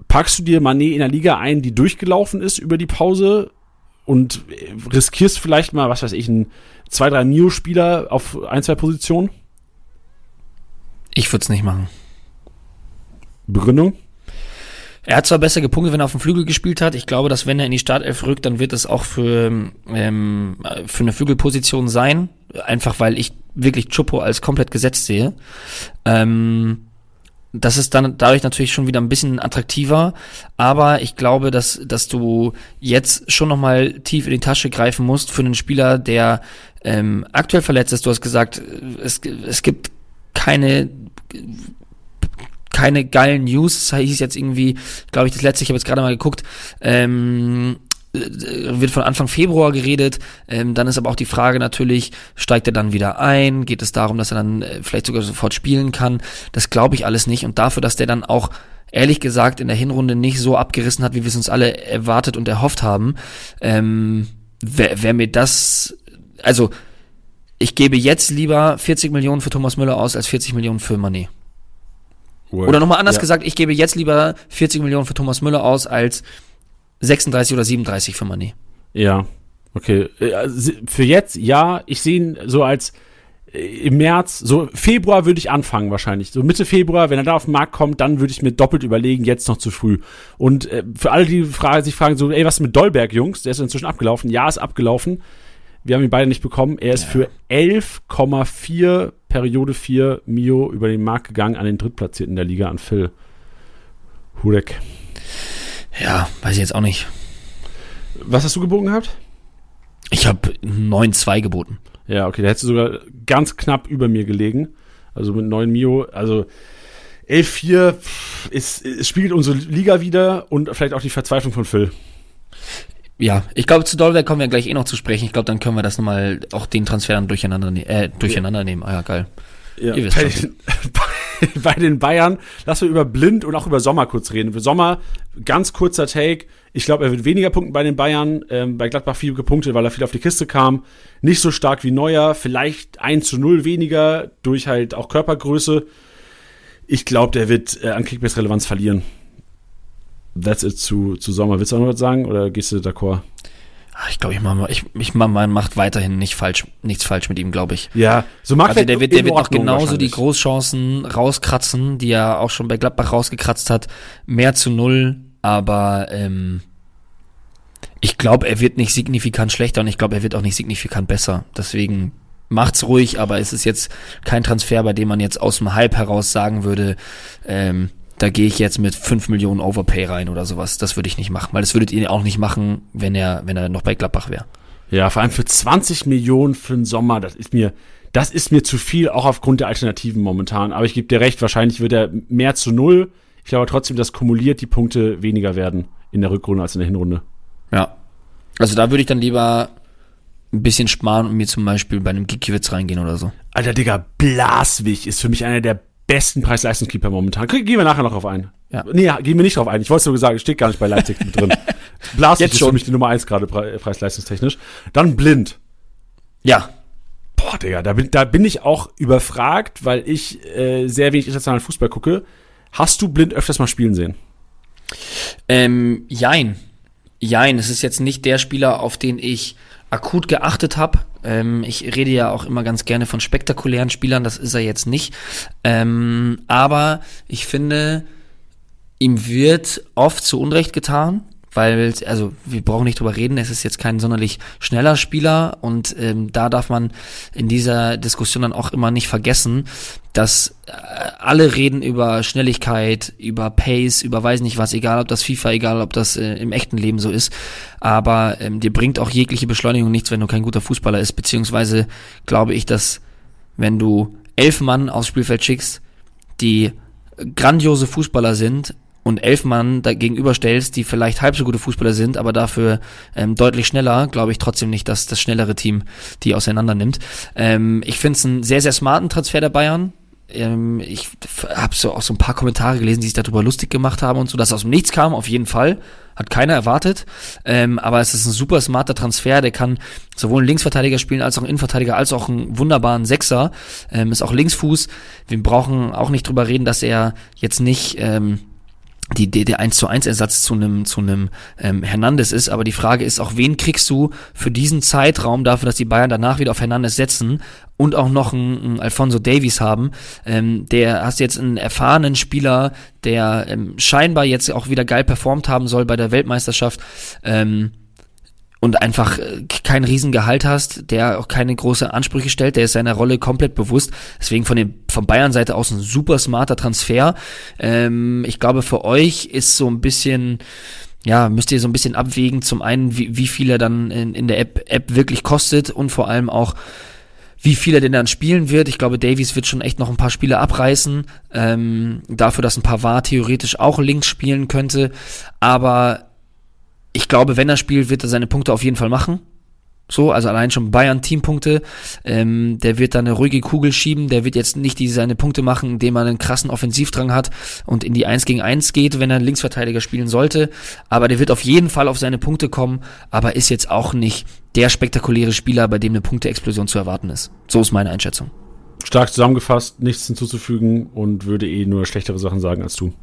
Packst du dir Mané in der Liga ein, die durchgelaufen ist über die Pause und riskierst vielleicht mal, was weiß ich, einen 2-3 Mio-Spieler auf ein, zwei Positionen? Ich würde es nicht machen. Begründung? Er hat zwar besser gepunktet, wenn er auf dem Flügel gespielt hat. Ich glaube, dass wenn er in die Startelf rückt, dann wird es auch für, ähm, für eine Flügelposition sein. Einfach weil ich wirklich Chupo als komplett gesetzt sehe. Ähm, das ist dann dadurch natürlich schon wieder ein bisschen attraktiver, aber ich glaube, dass, dass du jetzt schon nochmal tief in die Tasche greifen musst für einen Spieler, der ähm, aktuell verletzt ist. Du hast gesagt, es, es gibt keine keine geilen News. Das hieß jetzt irgendwie, glaube ich, das letzte, ich habe jetzt gerade mal geguckt, ähm, wird von Anfang Februar geredet. Ähm, dann ist aber auch die Frage natürlich, steigt er dann wieder ein? Geht es darum, dass er dann äh, vielleicht sogar sofort spielen kann? Das glaube ich alles nicht. Und dafür, dass der dann auch ehrlich gesagt in der Hinrunde nicht so abgerissen hat, wie wir es uns alle erwartet und erhofft haben, ähm, wäre wär mir das, also ich gebe jetzt lieber 40 Millionen für Thomas Müller aus als 40 Millionen für Manet. Word. Oder nochmal anders ja. gesagt, ich gebe jetzt lieber 40 Millionen für Thomas Müller aus als 36 oder 37 für Mané. Ja, okay. Äh, also, für jetzt, ja, ich sehe ihn so als äh, im März, so Februar würde ich anfangen wahrscheinlich. So Mitte Februar, wenn er da auf den Markt kommt, dann würde ich mir doppelt überlegen, jetzt noch zu früh. Und äh, für alle, die fragen, sich fragen, so, ey, was ist mit Dolberg, Jungs? Der ist inzwischen abgelaufen. Ja, ist abgelaufen. Wir haben ihn beide nicht bekommen. Er ist ja. für 11,4 Periode 4 Mio über den Markt gegangen an den Drittplatzierten der Liga, an Phil Hurek. Ja, weiß ich jetzt auch nicht. Was hast du geboten gehabt? Ich habe 9,2 geboten. Ja, okay, da hättest du sogar ganz knapp über mir gelegen. Also mit 9 Mio, also 11,4 ist, es spiegelt unsere Liga wieder und vielleicht auch die Verzweiflung von Phil. Ja, ich glaube, zu Dolberg kommen wir gleich eh noch zu sprechen. Ich glaube, dann können wir das nochmal, auch den Transfer dann durcheinander, ne äh, durcheinander ja. nehmen. Ah ja, geil. Ja, Ihr wisst bei, den, bei den Bayern, lass wir über Blind und auch über Sommer kurz reden. Über Sommer, ganz kurzer Take. Ich glaube, er wird weniger punkten bei den Bayern. Ähm, bei Gladbach viel gepunktet, weil er viel auf die Kiste kam. Nicht so stark wie Neuer. Vielleicht 1 zu 0 weniger durch halt auch Körpergröße. Ich glaube, der wird äh, an Kickbase-Relevanz verlieren. That's it zu, zu Sommer. Willst du auch noch was sagen oder gehst du d'accord? Ah, ich glaube, ich mach, ich, ich mach, man macht weiterhin nicht falsch, nichts falsch mit ihm, glaube ich. Ja, so mag also der wird, der wird noch genauso die Großchancen rauskratzen, die er auch schon bei Gladbach rausgekratzt hat. Mehr zu null, aber ähm, ich glaube, er wird nicht signifikant schlechter und ich glaube, er wird auch nicht signifikant besser. Deswegen macht's ruhig, aber es ist jetzt kein Transfer, bei dem man jetzt aus dem Hype heraus sagen würde, ähm, da gehe ich jetzt mit 5 Millionen Overpay rein oder sowas. Das würde ich nicht machen, weil das würdet ihr auch nicht machen, wenn er, wenn er noch bei Gladbach wäre. Ja, vor allem für 20 Millionen für den Sommer, das ist mir, das ist mir zu viel, auch aufgrund der Alternativen momentan. Aber ich gebe dir recht, wahrscheinlich wird er mehr zu null. Ich glaube trotzdem, dass kumuliert die Punkte weniger werden in der Rückrunde als in der Hinrunde. Ja. Also da würde ich dann lieber ein bisschen sparen und mir zum Beispiel bei einem Gikiewicz reingehen oder so. Alter Digga, Blaswig ist für mich einer der besten Preis-Leistungskeeper momentan. Gehen wir nachher noch drauf ein. Ja. Nee, gehen wir nicht drauf ein. Ich wollte nur sagen, steht gar nicht bei Leipzig mit drin. Blas ist für mich die Nummer eins gerade preis-leistungstechnisch. Dann blind. Ja. Boah, Digga, da bin, da bin ich auch überfragt, weil ich äh, sehr wenig internationalen Fußball gucke. Hast du blind öfters mal spielen sehen? Ähm, jein. jein, es ist jetzt nicht der Spieler, auf den ich akut geachtet habe. Ähm, ich rede ja auch immer ganz gerne von spektakulären Spielern, das ist er jetzt nicht. Ähm, aber ich finde, ihm wird oft zu Unrecht getan weil, also wir brauchen nicht drüber reden, es ist jetzt kein sonderlich schneller Spieler und ähm, da darf man in dieser Diskussion dann auch immer nicht vergessen, dass äh, alle reden über Schnelligkeit, über Pace, über weiß nicht was, egal ob das FIFA, egal ob das äh, im echten Leben so ist, aber ähm, dir bringt auch jegliche Beschleunigung nichts, wenn du kein guter Fußballer ist, beziehungsweise glaube ich, dass wenn du elf Mann aufs Spielfeld schickst, die grandiose Fußballer sind, und elf Mann da gegenüberstellst, die vielleicht halb so gute Fußballer sind, aber dafür ähm, deutlich schneller, glaube ich trotzdem nicht, dass das schnellere Team die auseinander nimmt. Ähm, ich finde es einen sehr, sehr smarten Transfer der Bayern. Ähm, ich habe so auch so ein paar Kommentare gelesen, die sich darüber lustig gemacht haben und so, dass aus dem Nichts kam, auf jeden Fall. Hat keiner erwartet. Ähm, aber es ist ein super smarter Transfer, der kann sowohl einen Linksverteidiger spielen, als auch einen Innenverteidiger, als auch einen wunderbaren Sechser. Ähm, ist auch Linksfuß. Wir brauchen auch nicht drüber reden, dass er jetzt nicht... Ähm, die, die, der 1 zu 1 Ersatz zu einem zu einem ähm, Hernandez ist, aber die Frage ist auch, wen kriegst du für diesen Zeitraum dafür, dass die Bayern danach wieder auf Hernandez setzen und auch noch einen, einen Alfonso Davies haben, ähm, der hast jetzt einen erfahrenen Spieler, der ähm, scheinbar jetzt auch wieder geil performt haben soll bei der Weltmeisterschaft, ähm, und einfach äh, kein Riesengehalt hast, der auch keine große Ansprüche stellt, der ist seiner Rolle komplett bewusst. Deswegen von den von Bayern Seite aus ein super smarter Transfer. Ähm, ich glaube für euch ist so ein bisschen ja, müsst ihr so ein bisschen abwägen, zum einen, wie, wie viel er dann in, in der App, App wirklich kostet und vor allem auch, wie viel er denn dann spielen wird. Ich glaube, Davies wird schon echt noch ein paar Spiele abreißen, ähm, dafür, dass ein Pavard theoretisch auch links spielen könnte. Aber ich glaube, wenn er spielt, wird er seine Punkte auf jeden Fall machen. So, also allein schon Bayern Teampunkte. Ähm, der wird da eine ruhige Kugel schieben. Der wird jetzt nicht die seine Punkte machen, indem er einen krassen Offensivdrang hat und in die 1 gegen 1 geht, wenn er Linksverteidiger spielen sollte. Aber der wird auf jeden Fall auf seine Punkte kommen, aber ist jetzt auch nicht der spektakuläre Spieler, bei dem eine Punkteexplosion zu erwarten ist. So ist meine Einschätzung. Stark zusammengefasst, nichts hinzuzufügen und würde eh nur schlechtere Sachen sagen als du.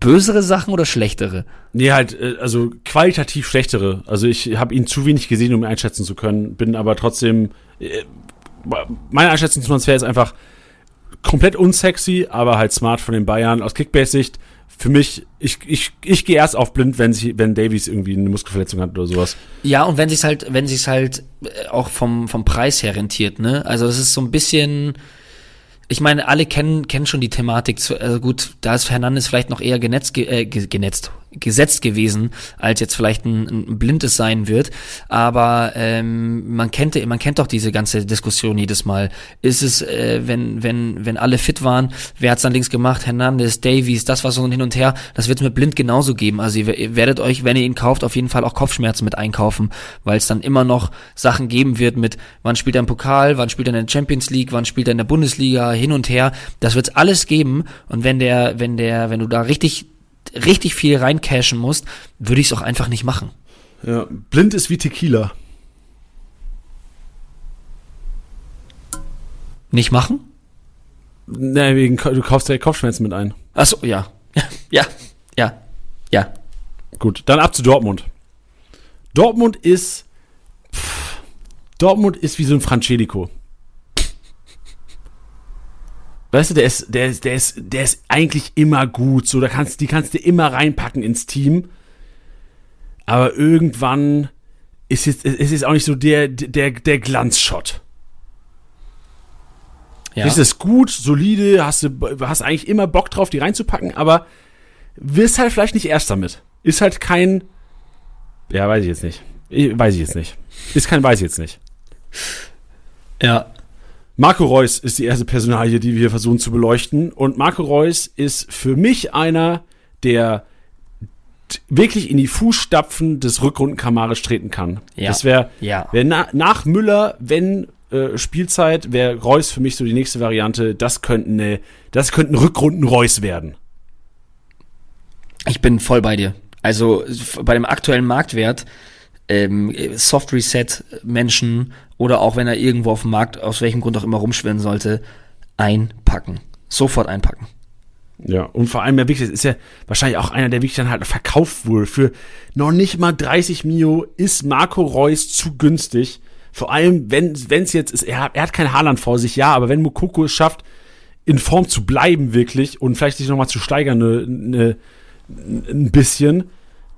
Bösere Sachen oder schlechtere? Nee, halt, äh, also qualitativ schlechtere. Also ich habe ihn zu wenig gesehen, um ihn einschätzen zu können, bin aber trotzdem. Äh, meine Einschätzung zum Transfer ist einfach komplett unsexy, aber halt smart von den Bayern. Aus Kickbase-Sicht, für mich, ich, ich, ich gehe erst auf blind, wenn, sich, wenn Davies irgendwie eine Muskelverletzung hat oder sowas. Ja, und wenn sich's halt, wenn sich's halt äh, auch vom, vom Preis her rentiert, ne? Also das ist so ein bisschen ich meine, alle kennen, kennen schon die Thematik. Zu, also gut, da ist Fernandes vielleicht noch eher genetzt, äh, genetzt, gesetzt gewesen, als jetzt vielleicht ein, ein blindes sein wird. Aber ähm, man kennt man kennt doch diese ganze Diskussion jedes Mal. Ist es, äh, wenn wenn wenn alle fit waren, wer hat's dann links gemacht? Hernandez, Davies, das war so ein hin und her. Das wird es mit blind genauso geben. Also ihr, ihr werdet euch, wenn ihr ihn kauft, auf jeden Fall auch Kopfschmerzen mit einkaufen, weil es dann immer noch Sachen geben wird mit, wann spielt er im Pokal, wann spielt er in der Champions League, wann spielt er in der Bundesliga, hin und her. Das wird's alles geben. Und wenn der, wenn der, wenn du da richtig richtig viel reincashen musst, würde ich es auch einfach nicht machen. Ja, blind ist wie Tequila. Nicht machen? Ne, wegen, du kaufst ja Kopfschmerzen mit ein. Achso, ja. Ja, ja, ja. Gut, dann ab zu Dortmund. Dortmund ist. Pff, Dortmund ist wie so ein Francelico. Weißt du, der ist, der ist, der ist, der ist eigentlich immer gut. So, da kannst, die kannst du immer reinpacken ins Team. Aber irgendwann ist jetzt, ist jetzt auch nicht so der, der, der Glanzshot. Ja. Ist es gut, solide, hast du, hast eigentlich immer Bock drauf, die reinzupacken, aber wirst halt vielleicht nicht erst damit. Ist halt kein, ja, weiß ich jetzt nicht. Weiß ich jetzt nicht. Ist kein, weiß ich jetzt nicht. Ja. Marco Reus ist die erste Personalie, die wir versuchen zu beleuchten. Und Marco Reus ist für mich einer, der wirklich in die Fußstapfen des Rückrundenkamarisch treten kann. Ja. Das wäre ja. wär na, nach Müller, wenn äh, Spielzeit, wäre Reus für mich so die nächste Variante. Das könnte eine, das könnte ein Rückrunden-Reus werden. Ich bin voll bei dir. Also bei dem aktuellen Marktwert ähm, Soft Reset Menschen oder auch wenn er irgendwo auf dem Markt aus welchem Grund auch immer rumschwirren sollte, einpacken. Sofort einpacken. Ja, und vor allem, der wirklich, ist ja wahrscheinlich auch einer, der dann halt verkauft wurde. Für noch nicht mal 30 Mio ist Marco Reus zu günstig. Vor allem, wenn es jetzt ist, er, er hat kein Haarland vor sich, ja, aber wenn Mukoko es schafft, in Form zu bleiben wirklich und vielleicht sich nochmal zu steigern ne, ne, ein bisschen,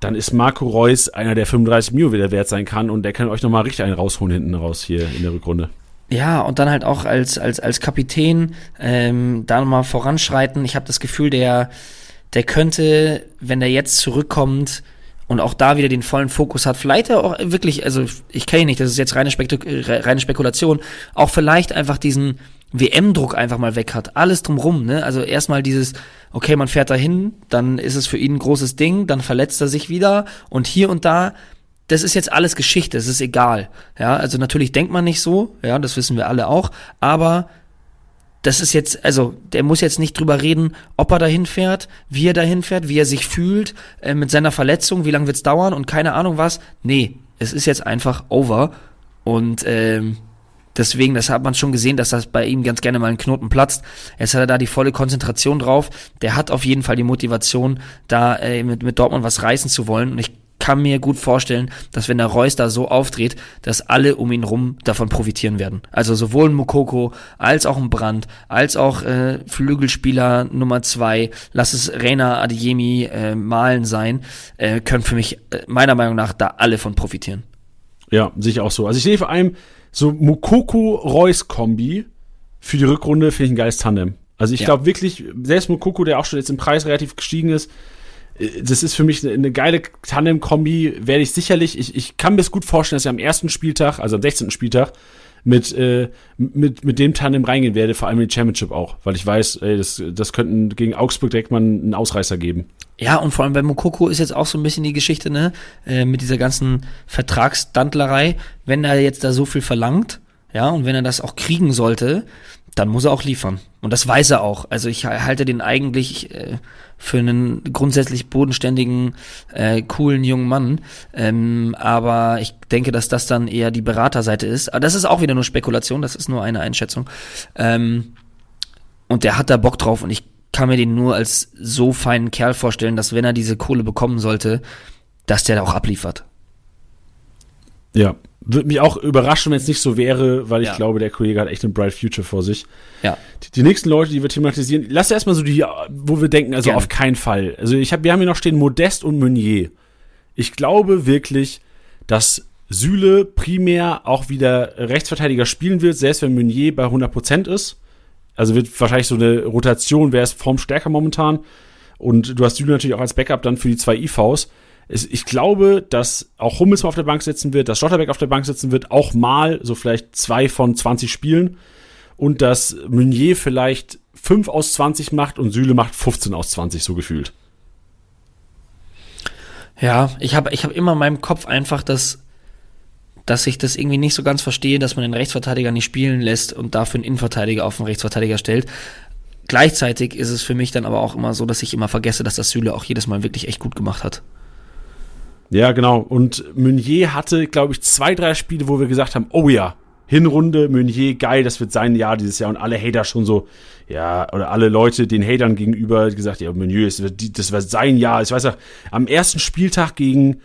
dann ist Marco Reus einer, der 35 Mio wieder wert sein kann und der kann euch nochmal richtig einen rausholen hinten raus hier in der Rückrunde. Ja, und dann halt auch als, als, als Kapitän ähm, da nochmal voranschreiten. Ich habe das Gefühl, der, der könnte, wenn der jetzt zurückkommt und auch da wieder den vollen Fokus hat, vielleicht auch wirklich, also ich kenne ihn nicht, das ist jetzt reine, Spektu reine Spekulation, auch vielleicht einfach diesen WM-Druck einfach mal weg hat. Alles drumrum, ne? Also erstmal dieses, okay, man fährt dahin, dann ist es für ihn ein großes Ding, dann verletzt er sich wieder und hier und da das ist jetzt alles Geschichte, es ist egal. Ja, also natürlich denkt man nicht so, ja, das wissen wir alle auch, aber das ist jetzt, also der muss jetzt nicht drüber reden, ob er dahin fährt, wie er dahin fährt, wie er sich fühlt, äh, mit seiner Verletzung, wie lange wird's dauern und keine Ahnung was. Nee, es ist jetzt einfach over. Und ähm, deswegen, das hat man schon gesehen, dass das bei ihm ganz gerne mal ein Knoten platzt. Jetzt hat er da die volle Konzentration drauf. Der hat auf jeden Fall die Motivation, da äh, mit, mit Dortmund was reißen zu wollen. Und ich kann mir gut vorstellen, dass wenn der Reus da so auftritt, dass alle um ihn rum davon profitieren werden. Also sowohl ein Mokoko als auch ein Brand, als auch äh, Flügelspieler Nummer zwei, lass es Reina Adeyemi äh, Malen sein, äh, können für mich äh, meiner Meinung nach da alle von profitieren. Ja, sicher auch so. Also ich sehe vor allem so Mokoko-Reus-Kombi für die Rückrunde finde ich ein geiles Tandem. Also ich ja. glaube wirklich, selbst Mokoko, der auch schon jetzt im Preis relativ gestiegen ist, das ist für mich eine, eine geile Tandem-Kombi, werde ich sicherlich, ich, ich kann mir es gut vorstellen, dass ich am ersten Spieltag, also am 16. Spieltag, mit, äh, mit, mit dem Tandem reingehen werde, vor allem in die Championship auch, weil ich weiß, ey, das, das könnten gegen Augsburg direkt mal einen Ausreißer geben. Ja, und vor allem bei Mokoko ist jetzt auch so ein bisschen die Geschichte, ne, äh, mit dieser ganzen Vertragsdantlerei, wenn er jetzt da so viel verlangt, ja, und wenn er das auch kriegen sollte, dann muss er auch liefern. Und das weiß er auch. Also ich halte den eigentlich äh, für einen grundsätzlich bodenständigen, äh, coolen jungen Mann. Ähm, aber ich denke, dass das dann eher die Beraterseite ist. Aber das ist auch wieder nur Spekulation, das ist nur eine Einschätzung. Ähm, und der hat da Bock drauf und ich kann mir den nur als so feinen Kerl vorstellen, dass wenn er diese Kohle bekommen sollte, dass der da auch abliefert. Ja, würde mich auch überraschen, wenn es nicht so wäre, weil ich ja. glaube, der Kollege hat echt ein bright future vor sich. Ja. Die, die nächsten Leute, die wir thematisieren, lass erstmal so die, wo wir denken, also Gerne. auf keinen Fall. Also ich habe, wir haben hier noch stehen Modest und Meunier. Ich glaube wirklich, dass Süle primär auch wieder Rechtsverteidiger spielen wird, selbst wenn Meunier bei 100% ist. Also wird wahrscheinlich so eine Rotation, wer ist formstärker momentan. Und du hast Süle natürlich auch als Backup dann für die zwei IVs es, ich glaube, dass auch Hummels mal auf der Bank sitzen wird, dass Schotterbeck auf der Bank sitzen wird, auch mal so vielleicht zwei von 20 Spielen und dass Meunier vielleicht 5 aus 20 macht und Süle macht 15 aus 20, so gefühlt. Ja, ich habe ich hab immer in meinem Kopf einfach das, dass ich das irgendwie nicht so ganz verstehe, dass man den Rechtsverteidiger nicht spielen lässt und dafür einen Innenverteidiger auf den Rechtsverteidiger stellt. Gleichzeitig ist es für mich dann aber auch immer so, dass ich immer vergesse, dass das Süle auch jedes Mal wirklich echt gut gemacht hat. Ja, genau. Und Meunier hatte, glaube ich, zwei, drei Spiele, wo wir gesagt haben, oh ja, Hinrunde, Meunier, geil, das wird sein Jahr dieses Jahr. Und alle Hater schon so, ja, oder alle Leute den Hatern gegenüber gesagt, ja, Meunier, das wird, sein Jahr. Ich weiß auch, am ersten Spieltag gegen,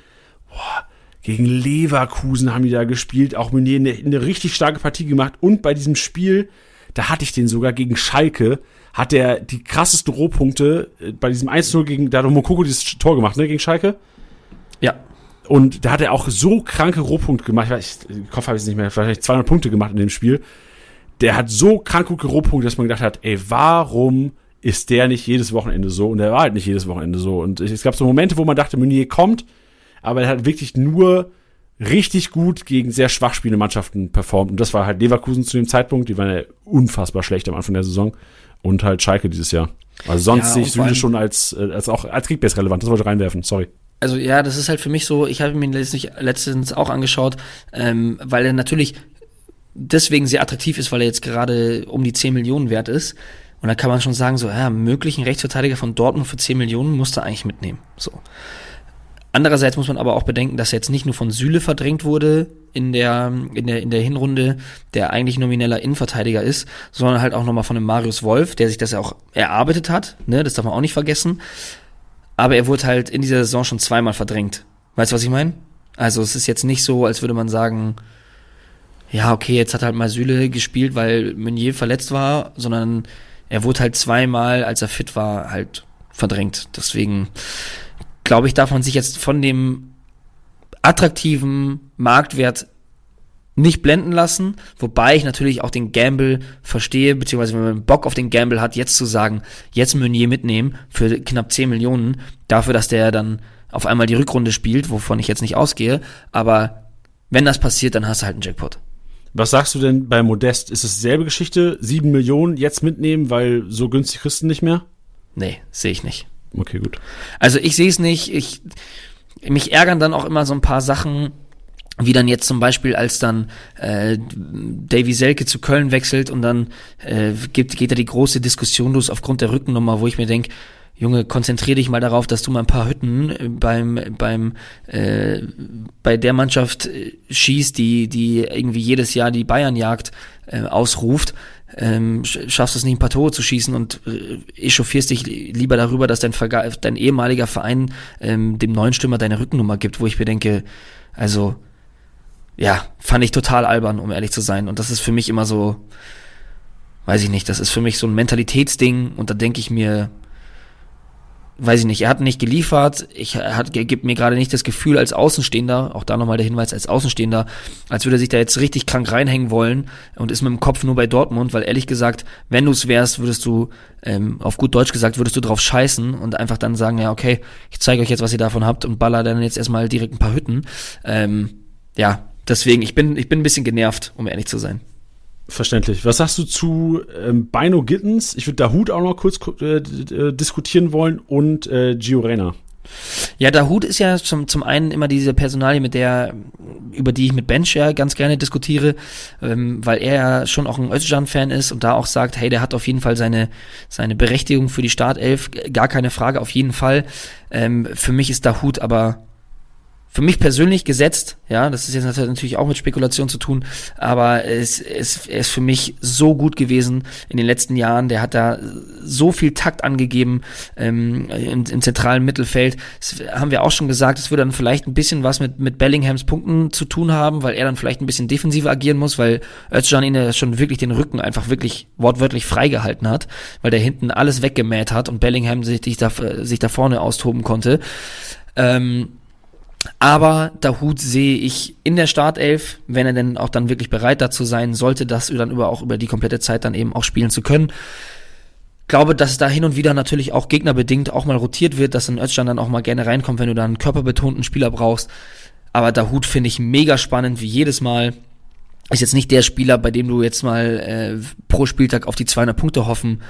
boah, gegen Leverkusen haben die da gespielt. Auch Meunier eine, eine richtig starke Partie gemacht. Und bei diesem Spiel, da hatte ich den sogar gegen Schalke, hat der die krassesten Rohpunkte äh, bei diesem 1-0 gegen, da hat Mokoko dieses Tor gemacht, ne, gegen Schalke. Ja. Und da hat er auch so kranke Rohpunkte gemacht. Ich weiß, im Kopf habe ich es nicht mehr, vielleicht 200 Punkte gemacht in dem Spiel. Der hat so kranke Rohpunkte, dass man gedacht hat, ey, warum ist der nicht jedes Wochenende so? Und er war halt nicht jedes Wochenende so. Und es gab so Momente, wo man dachte, Meunier kommt, aber er hat wirklich nur richtig gut gegen sehr schwach spielende Mannschaften performt. Und das war halt Leverkusen zu dem Zeitpunkt. Die waren ja unfassbar schlecht am Anfang der Saison. Und halt Schalke dieses Jahr. Also sonst ja, sehe ich Süle schon als, äh, als auch als Kickbase relevant. Das wollte ich reinwerfen. Sorry also ja, das ist halt für mich so, ich habe mir letztens, letztens auch angeschaut, ähm, weil er natürlich deswegen sehr attraktiv ist, weil er jetzt gerade um die 10 Millionen wert ist. Und da kann man schon sagen, so, ja, möglichen Rechtsverteidiger von Dortmund für 10 Millionen musst du eigentlich mitnehmen. So. Andererseits muss man aber auch bedenken, dass er jetzt nicht nur von Süle verdrängt wurde in der, in der, in der Hinrunde, der eigentlich nomineller Innenverteidiger ist, sondern halt auch nochmal von dem Marius Wolf, der sich das ja auch erarbeitet hat, ne, das darf man auch nicht vergessen. Aber er wurde halt in dieser Saison schon zweimal verdrängt. Weißt du, was ich meine? Also es ist jetzt nicht so, als würde man sagen, ja, okay, jetzt hat halt mal Süle gespielt, weil Meunier verletzt war, sondern er wurde halt zweimal, als er fit war, halt verdrängt. Deswegen glaube ich, darf man sich jetzt von dem attraktiven Marktwert nicht blenden lassen, wobei ich natürlich auch den Gamble verstehe, beziehungsweise wenn man Bock auf den Gamble hat, jetzt zu sagen, jetzt Meunier mitnehmen für knapp 10 Millionen, dafür, dass der dann auf einmal die Rückrunde spielt, wovon ich jetzt nicht ausgehe, aber wenn das passiert, dann hast du halt einen Jackpot. Was sagst du denn bei Modest? Ist es dieselbe Geschichte? Sieben Millionen jetzt mitnehmen, weil so günstig kriegst du nicht mehr? Nee, sehe ich nicht. Okay, gut. Also ich sehe es nicht. Ich, mich ärgern dann auch immer so ein paar Sachen, wie dann jetzt zum Beispiel, als dann äh, Davy Selke zu Köln wechselt und dann äh, gibt, geht da die große Diskussion los aufgrund der Rückennummer, wo ich mir denke, Junge, konzentrier dich mal darauf, dass du mal ein paar Hütten äh, beim beim äh, bei der Mannschaft äh, schießt, die die irgendwie jedes Jahr die Bayernjagd äh, ausruft. Ähm, schaffst es nicht ein paar Tore zu schießen und äh, echauffierst dich lieber darüber, dass dein, Verga dein ehemaliger Verein ähm, dem neuen Stürmer deine Rückennummer gibt, wo ich mir denke, also ja, fand ich total albern, um ehrlich zu sein. Und das ist für mich immer so, weiß ich nicht, das ist für mich so ein Mentalitätsding und da denke ich mir, weiß ich nicht, er hat nicht geliefert, ich hat gibt mir gerade nicht das Gefühl als Außenstehender, auch da nochmal der Hinweis als Außenstehender, als würde er sich da jetzt richtig krank reinhängen wollen und ist mit dem Kopf nur bei Dortmund, weil ehrlich gesagt, wenn du es wärst, würdest du ähm, auf gut Deutsch gesagt, würdest du drauf scheißen und einfach dann sagen, ja okay, ich zeige euch jetzt, was ihr davon habt und baller dann jetzt erstmal direkt ein paar Hütten. Ähm, ja, deswegen, ich bin ich bin ein bisschen genervt, um ehrlich zu sein. Verständlich. Was sagst du zu ähm, Bino Gittens? Ich würde Hut auch noch kurz äh, diskutieren wollen und äh, Gio Reyna. Ja, Dahut ist ja zum, zum einen immer diese Personalie, mit der, über die ich mit Bench ja ganz gerne diskutiere, ähm, weil er ja schon auch ein Özcan-Fan ist und da auch sagt, hey, der hat auf jeden Fall seine, seine Berechtigung für die Startelf, gar keine Frage, auf jeden Fall. Ähm, für mich ist Dahut aber für mich persönlich gesetzt, ja, das ist jetzt natürlich auch mit Spekulation zu tun, aber es, es, er ist für mich so gut gewesen in den letzten Jahren. Der hat da so viel Takt angegeben ähm, im, im zentralen Mittelfeld. Das haben wir auch schon gesagt, es würde dann vielleicht ein bisschen was mit, mit Bellinghams Punkten zu tun haben, weil er dann vielleicht ein bisschen defensiver agieren muss, weil Özcan ihn ja schon wirklich den Rücken einfach wirklich wortwörtlich freigehalten hat, weil der hinten alles weggemäht hat und Bellingham sich, sich, da, sich da vorne austoben konnte. Ähm, aber Dahut sehe ich in der Startelf, wenn er denn auch dann wirklich bereit dazu sein sollte, das dann über, auch über die komplette Zeit dann eben auch spielen zu können. Glaube, dass da hin und wieder natürlich auch gegnerbedingt auch mal rotiert wird, dass ein Özcan dann auch mal gerne reinkommt, wenn du da einen körperbetonten Spieler brauchst. Aber Dahut finde ich mega spannend, wie jedes Mal. Ist jetzt nicht der Spieler, bei dem du jetzt mal äh, pro Spieltag auf die 200 Punkte hoffen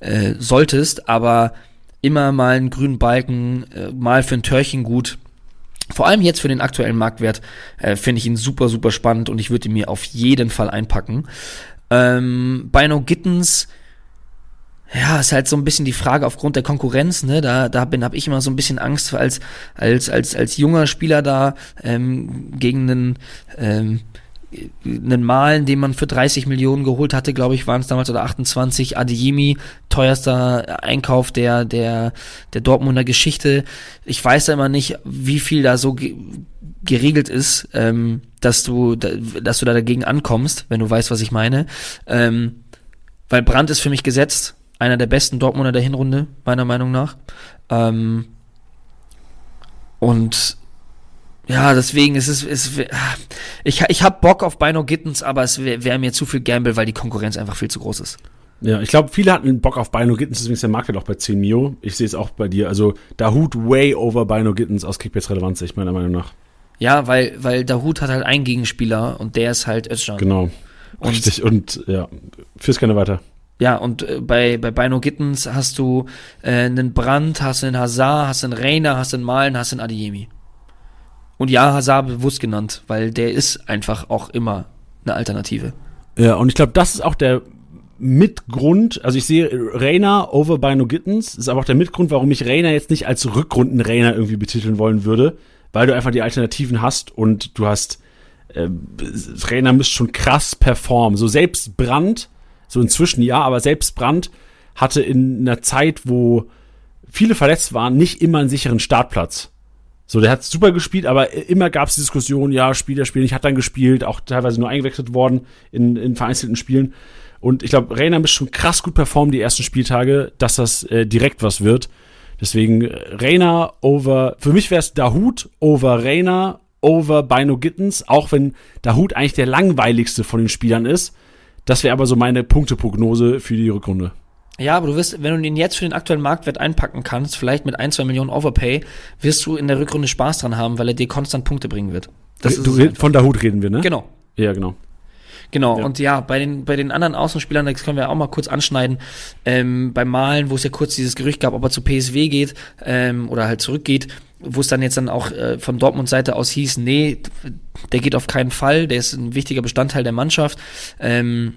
äh, solltest, aber immer mal einen grünen Balken, äh, mal für ein Törchen gut vor allem jetzt für den aktuellen Marktwert äh, finde ich ihn super, super spannend und ich würde ihn mir auf jeden Fall einpacken. Ähm, bei No Gittens, ja, ist halt so ein bisschen die Frage aufgrund der Konkurrenz, ne? Da, da bin, habe ich immer so ein bisschen Angst als als als als junger Spieler da ähm, gegen einen ähm, einen Malen, den man für 30 Millionen geholt hatte, glaube ich, waren es damals oder 28. Adeyemi, teuerster Einkauf der, der, der Dortmunder Geschichte. Ich weiß da immer nicht, wie viel da so ge geregelt ist, ähm, dass du, da, dass du da dagegen ankommst, wenn du weißt, was ich meine. Ähm, weil Brandt ist für mich gesetzt, einer der besten Dortmunder der Hinrunde, meiner Meinung nach. Ähm, und ja, deswegen ist es, ist, ich, ich habe Bock auf Bino Gittens, aber es wäre wär mir zu viel Gamble, weil die Konkurrenz einfach viel zu groß ist. Ja, ich glaube, viele hatten Bock auf Bino Gittens, deswegen ist der Marktwert auch bei 10 Mio. Ich sehe es auch bei dir. Also, Dahut way over Bino Gittens aus Kickbase Relevanz, ich meiner Meinung nach. Ja, weil, weil Dahut hat halt einen Gegenspieler und der ist halt Özcan. Genau. Und, Richtig, und ja, führ's gerne weiter. Ja, und äh, bei, bei Bino Gittens hast du äh, einen Brand, hast einen Hazard, hast einen Reiner, hast einen Malen, hast einen Adiemi. Und ja, Hazard bewusst genannt, weil der ist einfach auch immer eine Alternative. Ja, und ich glaube, das ist auch der Mitgrund, also ich sehe Rainer over by No Gittens, ist aber auch der Mitgrund, warum ich Rainer jetzt nicht als Rückrunden-Rainer irgendwie betiteln wollen würde, weil du einfach die Alternativen hast und du hast äh, Trainer müsste schon krass performen. So selbst Brand, so inzwischen ja, aber selbst Brand hatte in einer Zeit, wo viele verletzt waren, nicht immer einen sicheren Startplatz. So, der hat super gespielt, aber immer gab es Diskussionen, ja, spielt er, spielt nicht, hat dann gespielt, auch teilweise nur eingewechselt worden in, in vereinzelten Spielen. Und ich glaube, Rainer ist schon krass gut performt die ersten Spieltage, dass das äh, direkt was wird. Deswegen äh, Rainer over, für mich wäre es Dahut over Rainer over Bino Gittens, auch wenn Dahut eigentlich der langweiligste von den Spielern ist. Das wäre aber so meine Punkteprognose für die Rückrunde. Ja, aber du wirst, wenn du ihn jetzt für den aktuellen Marktwert einpacken kannst, vielleicht mit ein, zwei Millionen Overpay, wirst du in der Rückrunde Spaß dran haben, weil er dir konstant Punkte bringen wird. Das du, ist von Dahut reden wir, ne? Genau. Ja, genau. Genau, ja. und ja, bei den, bei den anderen Außenspielern, das können wir auch mal kurz anschneiden, ähm, beim Malen, wo es ja kurz dieses Gerücht gab, ob er zu PSW geht ähm, oder halt zurückgeht, wo es dann jetzt dann auch äh, von Dortmund-Seite aus hieß, nee, der geht auf keinen Fall, der ist ein wichtiger Bestandteil der Mannschaft. Ähm,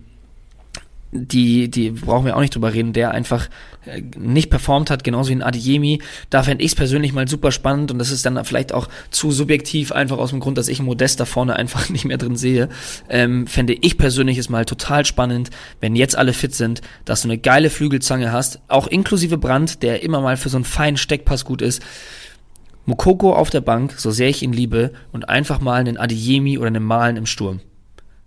die, die brauchen wir auch nicht drüber reden, der einfach äh, nicht performt hat, genauso wie ein Adiemi. Da fände ich es persönlich mal super spannend und das ist dann vielleicht auch zu subjektiv, einfach aus dem Grund, dass ich Modest da vorne einfach nicht mehr drin sehe. Ähm, fände ich persönlich es mal total spannend, wenn jetzt alle fit sind, dass du eine geile Flügelzange hast, auch inklusive Brand, der immer mal für so einen feinen Steckpass gut ist. Mokoko auf der Bank, so sehr ich ihn liebe, und einfach mal einen Adiemi oder einen Malen im Sturm.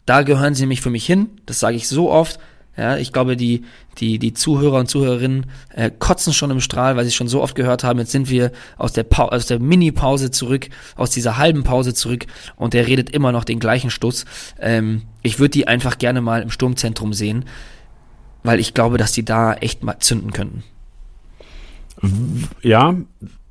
Da gehören sie nämlich für mich hin, das sage ich so oft, ja, ich glaube, die, die, die Zuhörer und Zuhörerinnen äh, kotzen schon im Strahl, weil sie schon so oft gehört haben, jetzt sind wir aus der, pa aus der Mini-Pause zurück, aus dieser halben Pause zurück und der redet immer noch den gleichen Stuss. Ähm, ich würde die einfach gerne mal im Sturmzentrum sehen, weil ich glaube, dass die da echt mal zünden könnten. Ja,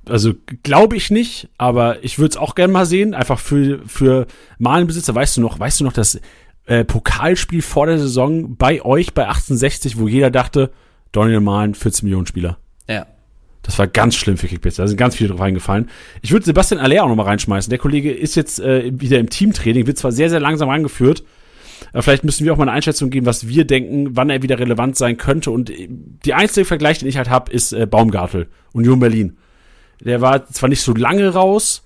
also glaube ich nicht, aber ich würde es auch gerne mal sehen, einfach für, für Malenbesitzer. Weißt du noch, weißt du noch, dass äh, Pokalspiel vor der Saison bei euch bei 1860, wo jeder dachte, Daniel Mahlen 14 Millionen Spieler. Ja. Das war ganz schlimm für Kickbase. Da sind ganz viele drauf reingefallen. Ich würde Sebastian Aller auch nochmal reinschmeißen. Der Kollege ist jetzt äh, wieder im Teamtraining, wird zwar sehr, sehr langsam rangeführt, aber vielleicht müssen wir auch mal eine Einschätzung geben, was wir denken, wann er wieder relevant sein könnte. Und die einzige Vergleich, den ich halt habe, ist äh, Baumgartel, Union Berlin. Der war zwar nicht so lange raus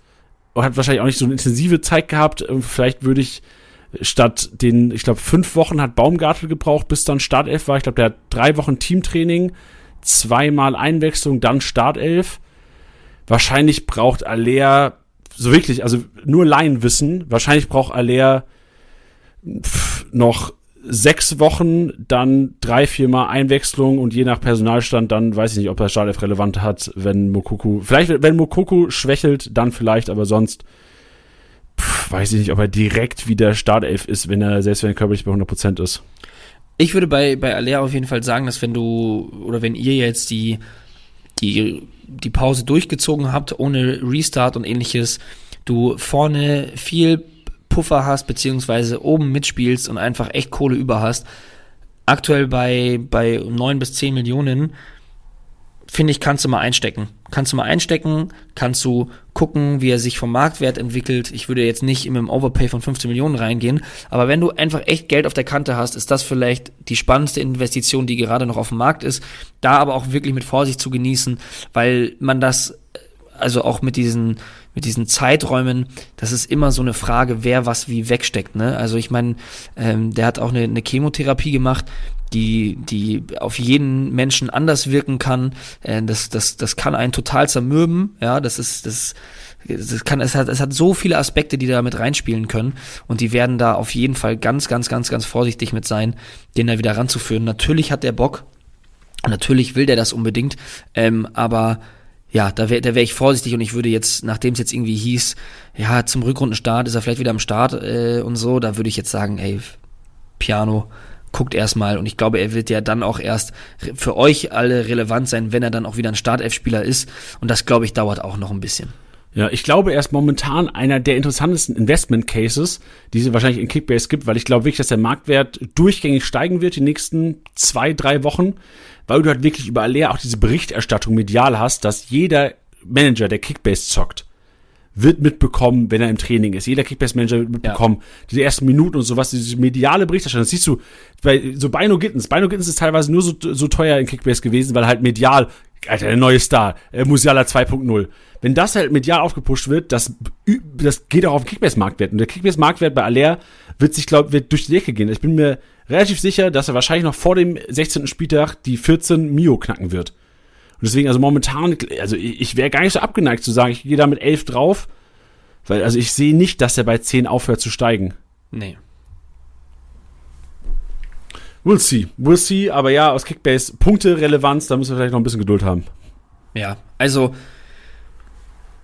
und hat wahrscheinlich auch nicht so eine intensive Zeit gehabt. Vielleicht würde ich statt den, ich glaube, fünf Wochen hat Baumgartel gebraucht, bis dann Startelf war. Ich glaube, der hat drei Wochen Teamtraining, zweimal Einwechslung, dann Startelf. Wahrscheinlich braucht Aller, so wirklich, also nur Laienwissen, wahrscheinlich braucht Aller noch sechs Wochen, dann drei, viermal Einwechslung und je nach Personalstand, dann weiß ich nicht, ob er Startelf relevant hat, wenn Mokoku, vielleicht, wenn Mokoku schwächelt, dann vielleicht, aber sonst pff, weiß ich nicht, ob er direkt wieder Startelf ist, wenn er, selbst wenn er körperlich bei 100% ist. Ich würde bei, bei Aller auf jeden Fall sagen, dass wenn du, oder wenn ihr jetzt die, die, die Pause durchgezogen habt, ohne Restart und ähnliches, du vorne viel Puffer hast, beziehungsweise oben mitspielst und einfach echt Kohle über hast, aktuell bei, bei 9 bis 10 Millionen, finde ich, kannst du mal einstecken. Kannst du mal einstecken, kannst du gucken, wie er sich vom Marktwert entwickelt. Ich würde jetzt nicht in einem Overpay von 15 Millionen reingehen, aber wenn du einfach echt Geld auf der Kante hast, ist das vielleicht die spannendste Investition, die gerade noch auf dem Markt ist. Da aber auch wirklich mit Vorsicht zu genießen, weil man das, also auch mit diesen, mit diesen Zeiträumen, das ist immer so eine Frage, wer was wie wegsteckt. Ne? Also ich meine, ähm, der hat auch eine, eine Chemotherapie gemacht die, die auf jeden Menschen anders wirken kann. Äh, das, das, das kann einen total zermürben. Ja, das ist, das, das kann, es hat, es hat so viele Aspekte, die da mit reinspielen können. Und die werden da auf jeden Fall ganz, ganz, ganz, ganz vorsichtig mit sein, den da wieder ranzuführen. Natürlich hat der Bock. Natürlich will der das unbedingt. Ähm, aber ja, da wäre da wär ich vorsichtig und ich würde jetzt, nachdem es jetzt irgendwie hieß, ja, zum Rückrundenstart ist er vielleicht wieder am Start äh, und so, da würde ich jetzt sagen, ey, Piano, guckt erstmal und ich glaube, er wird ja dann auch erst für euch alle relevant sein, wenn er dann auch wieder ein Startelf-Spieler ist und das glaube ich dauert auch noch ein bisschen. Ja, ich glaube, er ist momentan einer der interessantesten Investment Cases, die es wahrscheinlich in Kickbase gibt, weil ich glaube wirklich, dass der Marktwert durchgängig steigen wird die nächsten zwei, drei Wochen, weil du halt wirklich überall leer auch diese Berichterstattung medial hast, dass jeder Manager, der Kickbase zockt, wird mitbekommen, wenn er im Training ist. Jeder Kickbase-Manager wird mitbekommen. Ja. Diese ersten Minuten und sowas, diese mediale Berichterstattung. Das siehst du bei so Bino Gittens. Bino Gittens ist teilweise nur so, so teuer in Kickbase gewesen, weil halt medial Alter, der neue Star, äh, Musiala 2.0. Wenn das halt medial aufgepusht wird, das, das geht auch auf den Kickbase-Marktwert. Und der Kickbase-Marktwert bei Aller wird sich, glaube wird durch die Decke gehen. Ich bin mir relativ sicher, dass er wahrscheinlich noch vor dem 16. Spieltag die 14 Mio knacken wird. Und deswegen, also momentan, also ich, wäre gar nicht so abgeneigt zu sagen, ich gehe da mit 11 drauf, weil, also ich sehe nicht, dass er bei 10 aufhört zu steigen. Nee. We'll see. We'll see, aber ja, aus Kickbase Punkte-Relevanz, da müssen wir vielleicht noch ein bisschen Geduld haben. Ja, also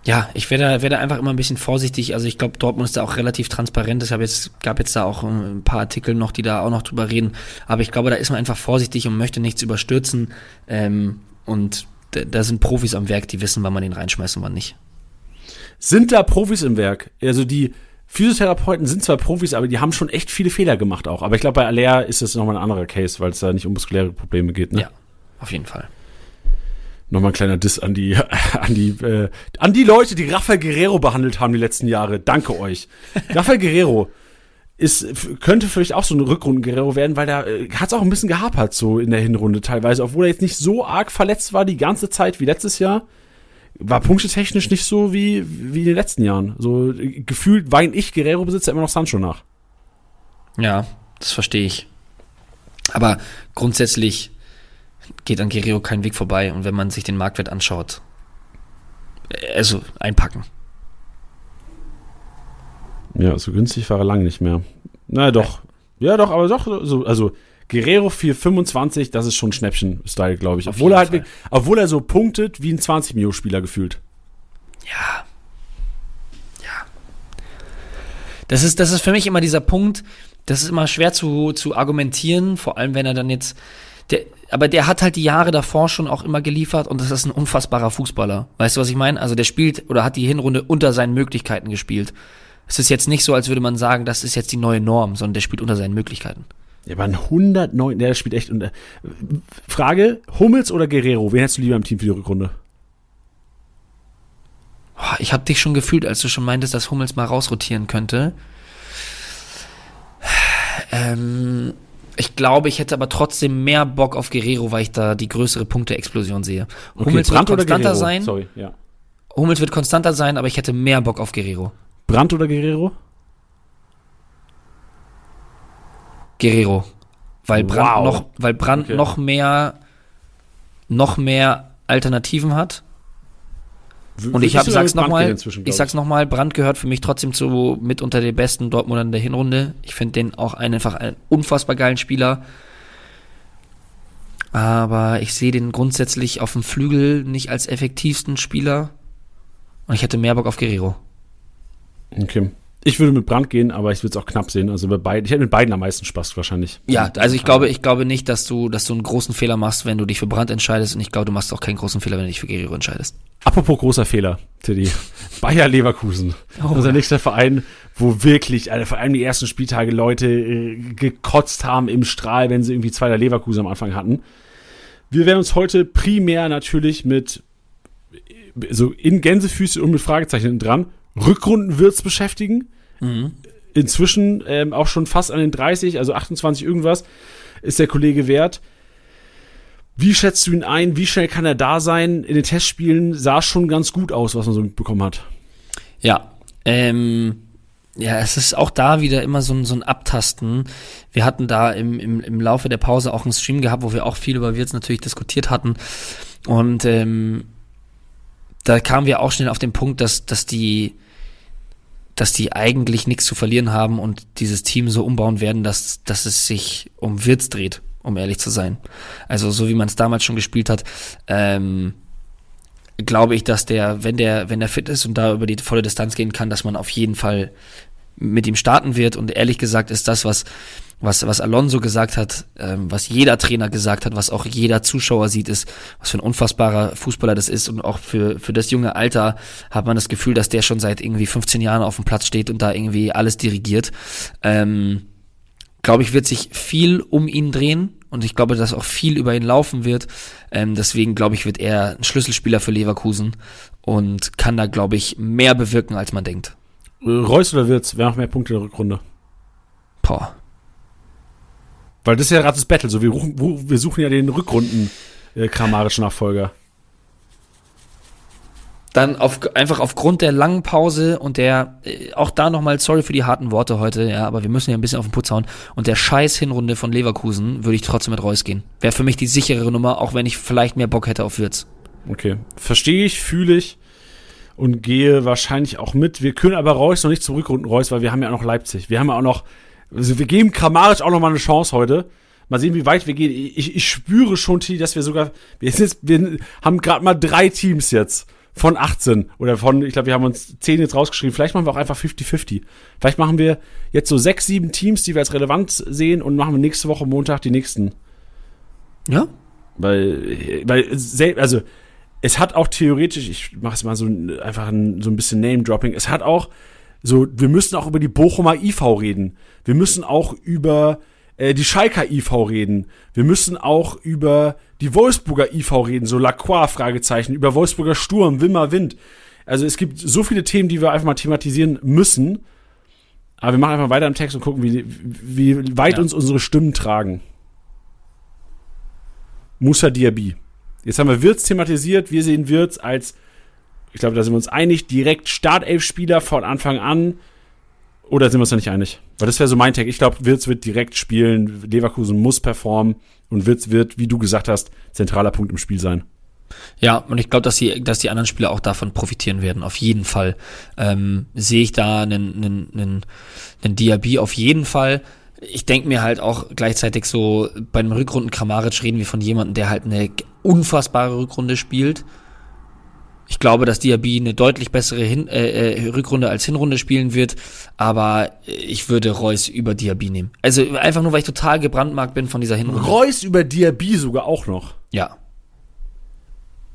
ja, ich werde da, werde einfach immer ein bisschen vorsichtig. Also ich glaube, Dortmund ist da auch relativ transparent. Es gab jetzt, gab jetzt da auch ähm, ein paar Artikel noch, die da auch noch drüber reden. Aber ich glaube, da ist man einfach vorsichtig und möchte nichts überstürzen. Ähm, und da, sind Profis am Werk, die wissen, wann man den reinschmeißt und wann nicht. Sind da Profis im Werk? Also die Physiotherapeuten sind zwar Profis, aber die haben schon echt viele Fehler gemacht auch. Aber ich glaube, bei Alea ist das nochmal ein anderer Case, weil es da nicht um muskuläre Probleme geht. Ne? Ja, auf jeden Fall. Nochmal ein kleiner Diss an die, an die, äh, an die Leute, die Rafael Guerrero behandelt haben die letzten Jahre. Danke euch. Rafael Guerrero ist, könnte vielleicht auch so ein Rückrunden-Guerrero werden, weil da äh, hat es auch ein bisschen gehapert so in der Hinrunde teilweise, obwohl er jetzt nicht so arg verletzt war die ganze Zeit wie letztes Jahr. War punktetechnisch nicht so wie, wie in den letzten Jahren. So äh, gefühlt wein ich Guerrero-Besitzer immer noch Sancho nach. Ja, das verstehe ich. Aber grundsätzlich geht an Guerrero kein Weg vorbei. Und wenn man sich den Marktwert anschaut, äh, also einpacken. Ja, so günstig war er lange nicht mehr. Na doch. Ja, doch, aber doch, so, also Guerrero 425, das ist schon Schnäppchen-Style, glaube ich. Auf Obwohl er, halt, obwohl er so punktet wie ein 20-Mio-Spieler gefühlt. Ja. Ja. Das ist, das ist für mich immer dieser Punkt, das ist immer schwer zu, zu argumentieren, vor allem wenn er dann jetzt, der, aber der hat halt die Jahre davor schon auch immer geliefert und das ist ein unfassbarer Fußballer. Weißt du, was ich meine? Also der spielt oder hat die Hinrunde unter seinen Möglichkeiten gespielt. Es ist jetzt nicht so, als würde man sagen, das ist jetzt die neue Norm, sondern der spielt unter seinen Möglichkeiten. Der war ein 109, der spielt echt unter. Frage, Hummels oder Guerrero? Wen hättest du lieber im Team für die Rückrunde? Ich habe dich schon gefühlt, als du schon meintest, dass Hummels mal rausrotieren könnte. Ähm, ich glaube, ich hätte aber trotzdem mehr Bock auf Guerrero, weil ich da die größere Punkte-Explosion sehe. Hummels wird konstanter sein. Sorry, ja. Hummels wird konstanter sein, aber ich hätte mehr Bock auf Guerrero. Brandt oder Guerrero? Guerrero. Weil Brand Wow. noch, weil Brand Okay. noch mehr, noch mehr Alternativen hat. Und ich hab, sag's nochmal, ich sag's nochmal, Brandt gehört für mich trotzdem zu mit unter den besten Dortmundern der Hinrunde. Ich finde den auch einfach einen unfassbar geilen Spieler. Aber ich sehe den grundsätzlich auf dem Flügel nicht als effektivsten Spieler. Und ich hätte mehr Bock auf Guerrero. Okay. Ich würde mit Brandt gehen, aber ich würde es auch knapp sehen. Also bei beiden, ich hätte mit beiden am meisten Spaß wahrscheinlich. Ja, also ich glaube, ich glaube nicht, dass du, dass du einen großen Fehler machst, wenn du dich für Brandt entscheidest. Und ich glaube, du machst auch keinen großen Fehler, wenn du dich für Guerrero entscheidest. Apropos großer Fehler, Tiddy. Bayer Leverkusen. Oh, unser ja. nächster Verein, wo wirklich, also vor allem die ersten Spieltage Leute äh, gekotzt haben im Strahl, wenn sie irgendwie zweiter Leverkusen am Anfang hatten. Wir werden uns heute primär natürlich mit äh, so in Gänsefüße und mit Fragezeichen dran Rückrundenwirts beschäftigen. Mhm. Inzwischen ähm, auch schon fast an den 30, also 28 irgendwas, ist der Kollege wert. Wie schätzt du ihn ein? Wie schnell kann er da sein? In den Testspielen sah es schon ganz gut aus, was man so mitbekommen hat. Ja, ähm, ja, es ist auch da wieder immer so ein, so ein Abtasten. Wir hatten da im, im, im Laufe der Pause auch einen Stream gehabt, wo wir auch viel über Wirtz natürlich diskutiert hatten. Und ähm, da kamen wir auch schnell auf den Punkt, dass, dass die dass die eigentlich nichts zu verlieren haben und dieses Team so umbauen werden, dass, dass es sich um Wirtz dreht, um ehrlich zu sein. Also so wie man es damals schon gespielt hat, ähm, glaube ich, dass der, wenn der, wenn der fit ist und da über die volle Distanz gehen kann, dass man auf jeden Fall mit ihm starten wird. Und ehrlich gesagt ist das, was, was, was Alonso gesagt hat, ähm, was jeder Trainer gesagt hat, was auch jeder Zuschauer sieht, ist, was für ein unfassbarer Fußballer das ist. Und auch für, für das junge Alter hat man das Gefühl, dass der schon seit irgendwie 15 Jahren auf dem Platz steht und da irgendwie alles dirigiert. Ähm, glaube ich, wird sich viel um ihn drehen und ich glaube, dass auch viel über ihn laufen wird. Ähm, deswegen glaube ich, wird er ein Schlüsselspieler für Leverkusen und kann da, glaube ich, mehr bewirken, als man denkt. Äh, Reus oder Wirtz, wer macht mehr Punkte in der Rückrunde? Boah. Weil das ist ja gerade das Battle. So, wir, rufen, wir suchen ja den Rückrunden äh, Nachfolger. dann auf, einfach aufgrund der langen Pause und der, äh, auch da nochmal, sorry für die harten Worte heute, ja, aber wir müssen ja ein bisschen auf den Putz hauen. Und der scheiß Hinrunde von Leverkusen würde ich trotzdem mit Reus gehen. Wäre für mich die sichere Nummer, auch wenn ich vielleicht mehr Bock hätte auf Wirtz. Okay. Verstehe ich, fühle ich und gehe wahrscheinlich auch mit. Wir können aber Reus noch nicht zurückrunden, Reus, weil wir haben ja auch noch Leipzig. Wir haben ja auch noch, also wir geben Kramaric auch noch mal eine Chance heute. Mal sehen, wie weit wir gehen. Ich, ich spüre schon, T, dass wir sogar, wir, sind jetzt, wir haben gerade mal drei Teams jetzt von 18 oder von, ich glaube, wir haben uns 10 jetzt rausgeschrieben. Vielleicht machen wir auch einfach 50-50. Vielleicht machen wir jetzt so sechs, sieben Teams, die wir als relevant sehen und machen wir nächste Woche Montag die nächsten. Ja? Weil, weil, also, es hat auch theoretisch, ich mache es mal so einfach ein, so ein bisschen Name-Dropping, es hat auch so, wir müssen auch über die Bochumer IV reden. Wir müssen auch über äh, die Schalker IV reden. Wir müssen auch über die Wolfsburger IV reden, so Lacroix, Fragezeichen, über Wolfsburger Sturm, Wimmer Wind. Also es gibt so viele Themen, die wir einfach mal thematisieren müssen. Aber wir machen einfach weiter im Text und gucken, wie, wie weit ja. uns unsere Stimmen tragen. Musa Diaby. Jetzt haben wir Wirtz thematisiert. Wir sehen Wirtz als, ich glaube, da sind wir uns einig, direkt Startelf-Spieler von Anfang an. Oder sind wir uns da nicht einig? Weil das wäre so mein Tag. Ich glaube, Wirtz wird direkt spielen. Leverkusen muss performen. Und Wirtz wird, wie du gesagt hast, zentraler Punkt im Spiel sein. Ja, und ich glaube, dass die, dass die anderen Spieler auch davon profitieren werden. Auf jeden Fall ähm, sehe ich da einen, einen, einen, einen Diaby auf jeden Fall ich denke mir halt auch gleichzeitig so, bei einem Rückrunden Kramaric reden wir von jemandem, der halt eine unfassbare Rückrunde spielt. Ich glaube, dass Diaby eine deutlich bessere Hin äh, äh, Rückrunde als Hinrunde spielen wird, aber ich würde Reus über Diaby nehmen. Also einfach nur, weil ich total gebrandmarkt bin von dieser Hinrunde. Reus über Diaby sogar auch noch? Ja.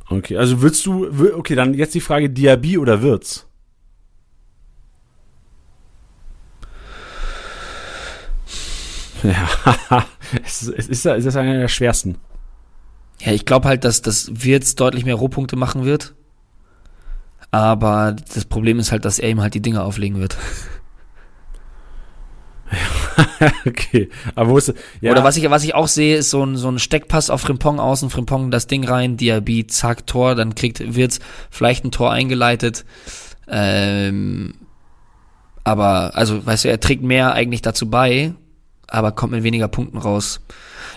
Okay, also würdest du, okay, dann jetzt die Frage Diaby oder Wirtz? Ja, es, es ist, es ist einer der schwersten. Ja, ich glaube halt, dass das Wirtz deutlich mehr Rohpunkte machen wird. Aber das Problem ist halt, dass er ihm halt die Dinge auflegen wird. okay, aber wo ist ja. Oder was ich, was ich auch sehe, ist so ein, so ein Steckpass auf Frimpong außen, Frimpong das Ding rein, Diaby, zack, Tor, dann kriegt Wirtz vielleicht ein Tor eingeleitet. Ähm, aber, also, weißt du, er trägt mehr eigentlich dazu bei, aber kommt mit weniger Punkten raus.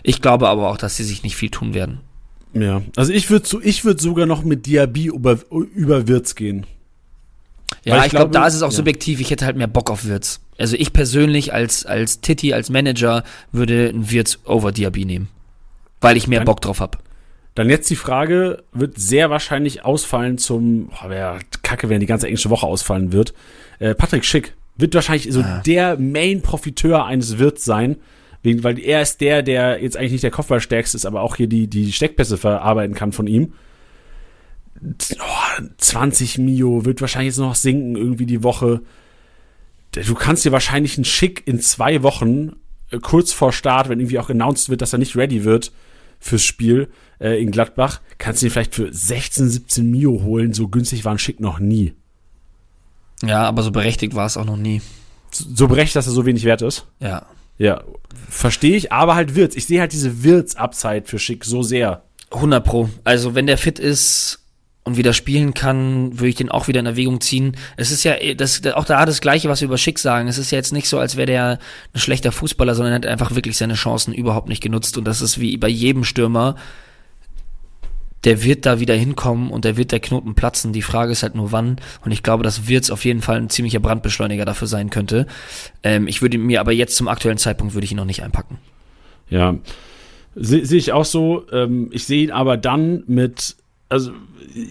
Ich glaube aber auch, dass sie sich nicht viel tun werden. Ja, also ich würde so, ich würde sogar noch mit Diaby über, über Wirtz gehen. Ja, ich, ich glaube, glaub, da ist es auch ja. subjektiv. Ich hätte halt mehr Bock auf Wirtz. Also ich persönlich als, als Titi, als Manager würde einen Wirtz over Diaby nehmen. Weil ich mehr dann, Bock drauf habe. Dann jetzt die Frage, wird sehr wahrscheinlich ausfallen zum, oh, wär kacke, wenn die ganze englische Woche ausfallen wird. Äh, Patrick Schick wird wahrscheinlich so ah. der Main-Profiteur eines Wirts sein. Wegen, weil er ist der, der jetzt eigentlich nicht der Kopfballstärkste ist, aber auch hier die, die Steckpässe verarbeiten kann von ihm. Oh, 20 Mio wird wahrscheinlich jetzt noch sinken irgendwie die Woche. Du kannst dir wahrscheinlich einen Schick in zwei Wochen, äh, kurz vor Start, wenn irgendwie auch announced wird, dass er nicht ready wird fürs Spiel äh, in Gladbach, kannst du dir vielleicht für 16, 17 Mio holen. So günstig war ein Schick noch nie. Ja, aber so berechtigt war es auch noch nie. So berechtigt, dass er so wenig wert ist? Ja. Ja, verstehe ich, aber halt Wirtz. Ich sehe halt diese Wirtz-Upside für Schick so sehr. 100 Pro. Also, wenn der fit ist und wieder spielen kann, würde ich den auch wieder in Erwägung ziehen. Es ist ja das, auch da das Gleiche, was wir über Schick sagen. Es ist ja jetzt nicht so, als wäre der ein schlechter Fußballer, sondern er hat einfach wirklich seine Chancen überhaupt nicht genutzt. Und das ist wie bei jedem Stürmer der wird da wieder hinkommen und der wird der Knoten platzen. Die Frage ist halt nur wann. Und ich glaube, dass Wirtz auf jeden Fall ein ziemlicher Brandbeschleuniger dafür sein könnte. Ähm, ich würde mir aber jetzt zum aktuellen Zeitpunkt würde ich ihn noch nicht einpacken. Ja, sehe seh ich auch so. Ähm, ich sehe ihn aber dann mit, also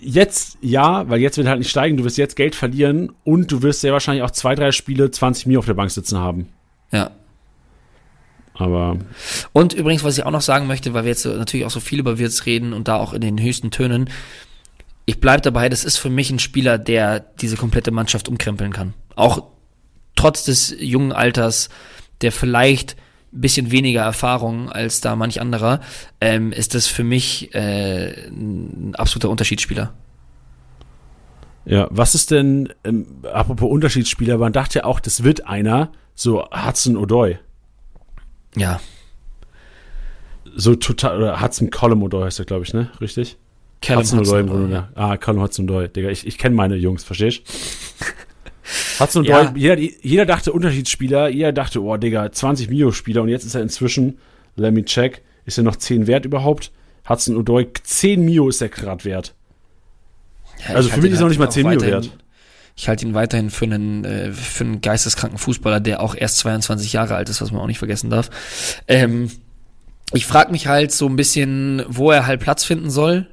jetzt ja, weil jetzt wird halt nicht steigen. Du wirst jetzt Geld verlieren und du wirst sehr wahrscheinlich auch zwei, drei Spiele 20 Mio auf der Bank sitzen haben. Ja, aber. Und übrigens, was ich auch noch sagen möchte, weil wir jetzt natürlich auch so viel über Wirtz reden und da auch in den höchsten Tönen. Ich bleibe dabei, das ist für mich ein Spieler, der diese komplette Mannschaft umkrempeln kann. Auch trotz des jungen Alters, der vielleicht ein bisschen weniger Erfahrung als da manch anderer, ähm, ist das für mich äh, ein absoluter Unterschiedsspieler. Ja, was ist denn, ähm, apropos Unterschiedsspieler, man dachte ja auch, das wird einer, so Hudson O'Doy. Ja. So total, oder Hudson Column oder heißt er, glaube ich, ne? Richtig? Callum Hudson-Odoi im Hudson-Odoi. Grunde. Ah, Callum Hudson-Odoi. Digga, ich, ich kenne meine Jungs, verstehst Hudson-Odoi, Ja. jeder, jeder dachte Unterschiedsspieler, jeder dachte, oh, Digga, 20 Mio-Spieler und jetzt ist er inzwischen, let me check, ist er noch 10 wert überhaupt? Hudson-Odoi, 10 Mio ist er gerade wert. Ja, Also für mich ist er noch nicht mal auch 10 Mio wert. Ich halte ihn weiterhin für einen, äh, für einen geisteskranken Fußballer, der auch erst 22 Jahre alt ist, was man auch nicht vergessen darf. Ähm, ich frage mich halt so ein bisschen, wo er halt Platz finden soll.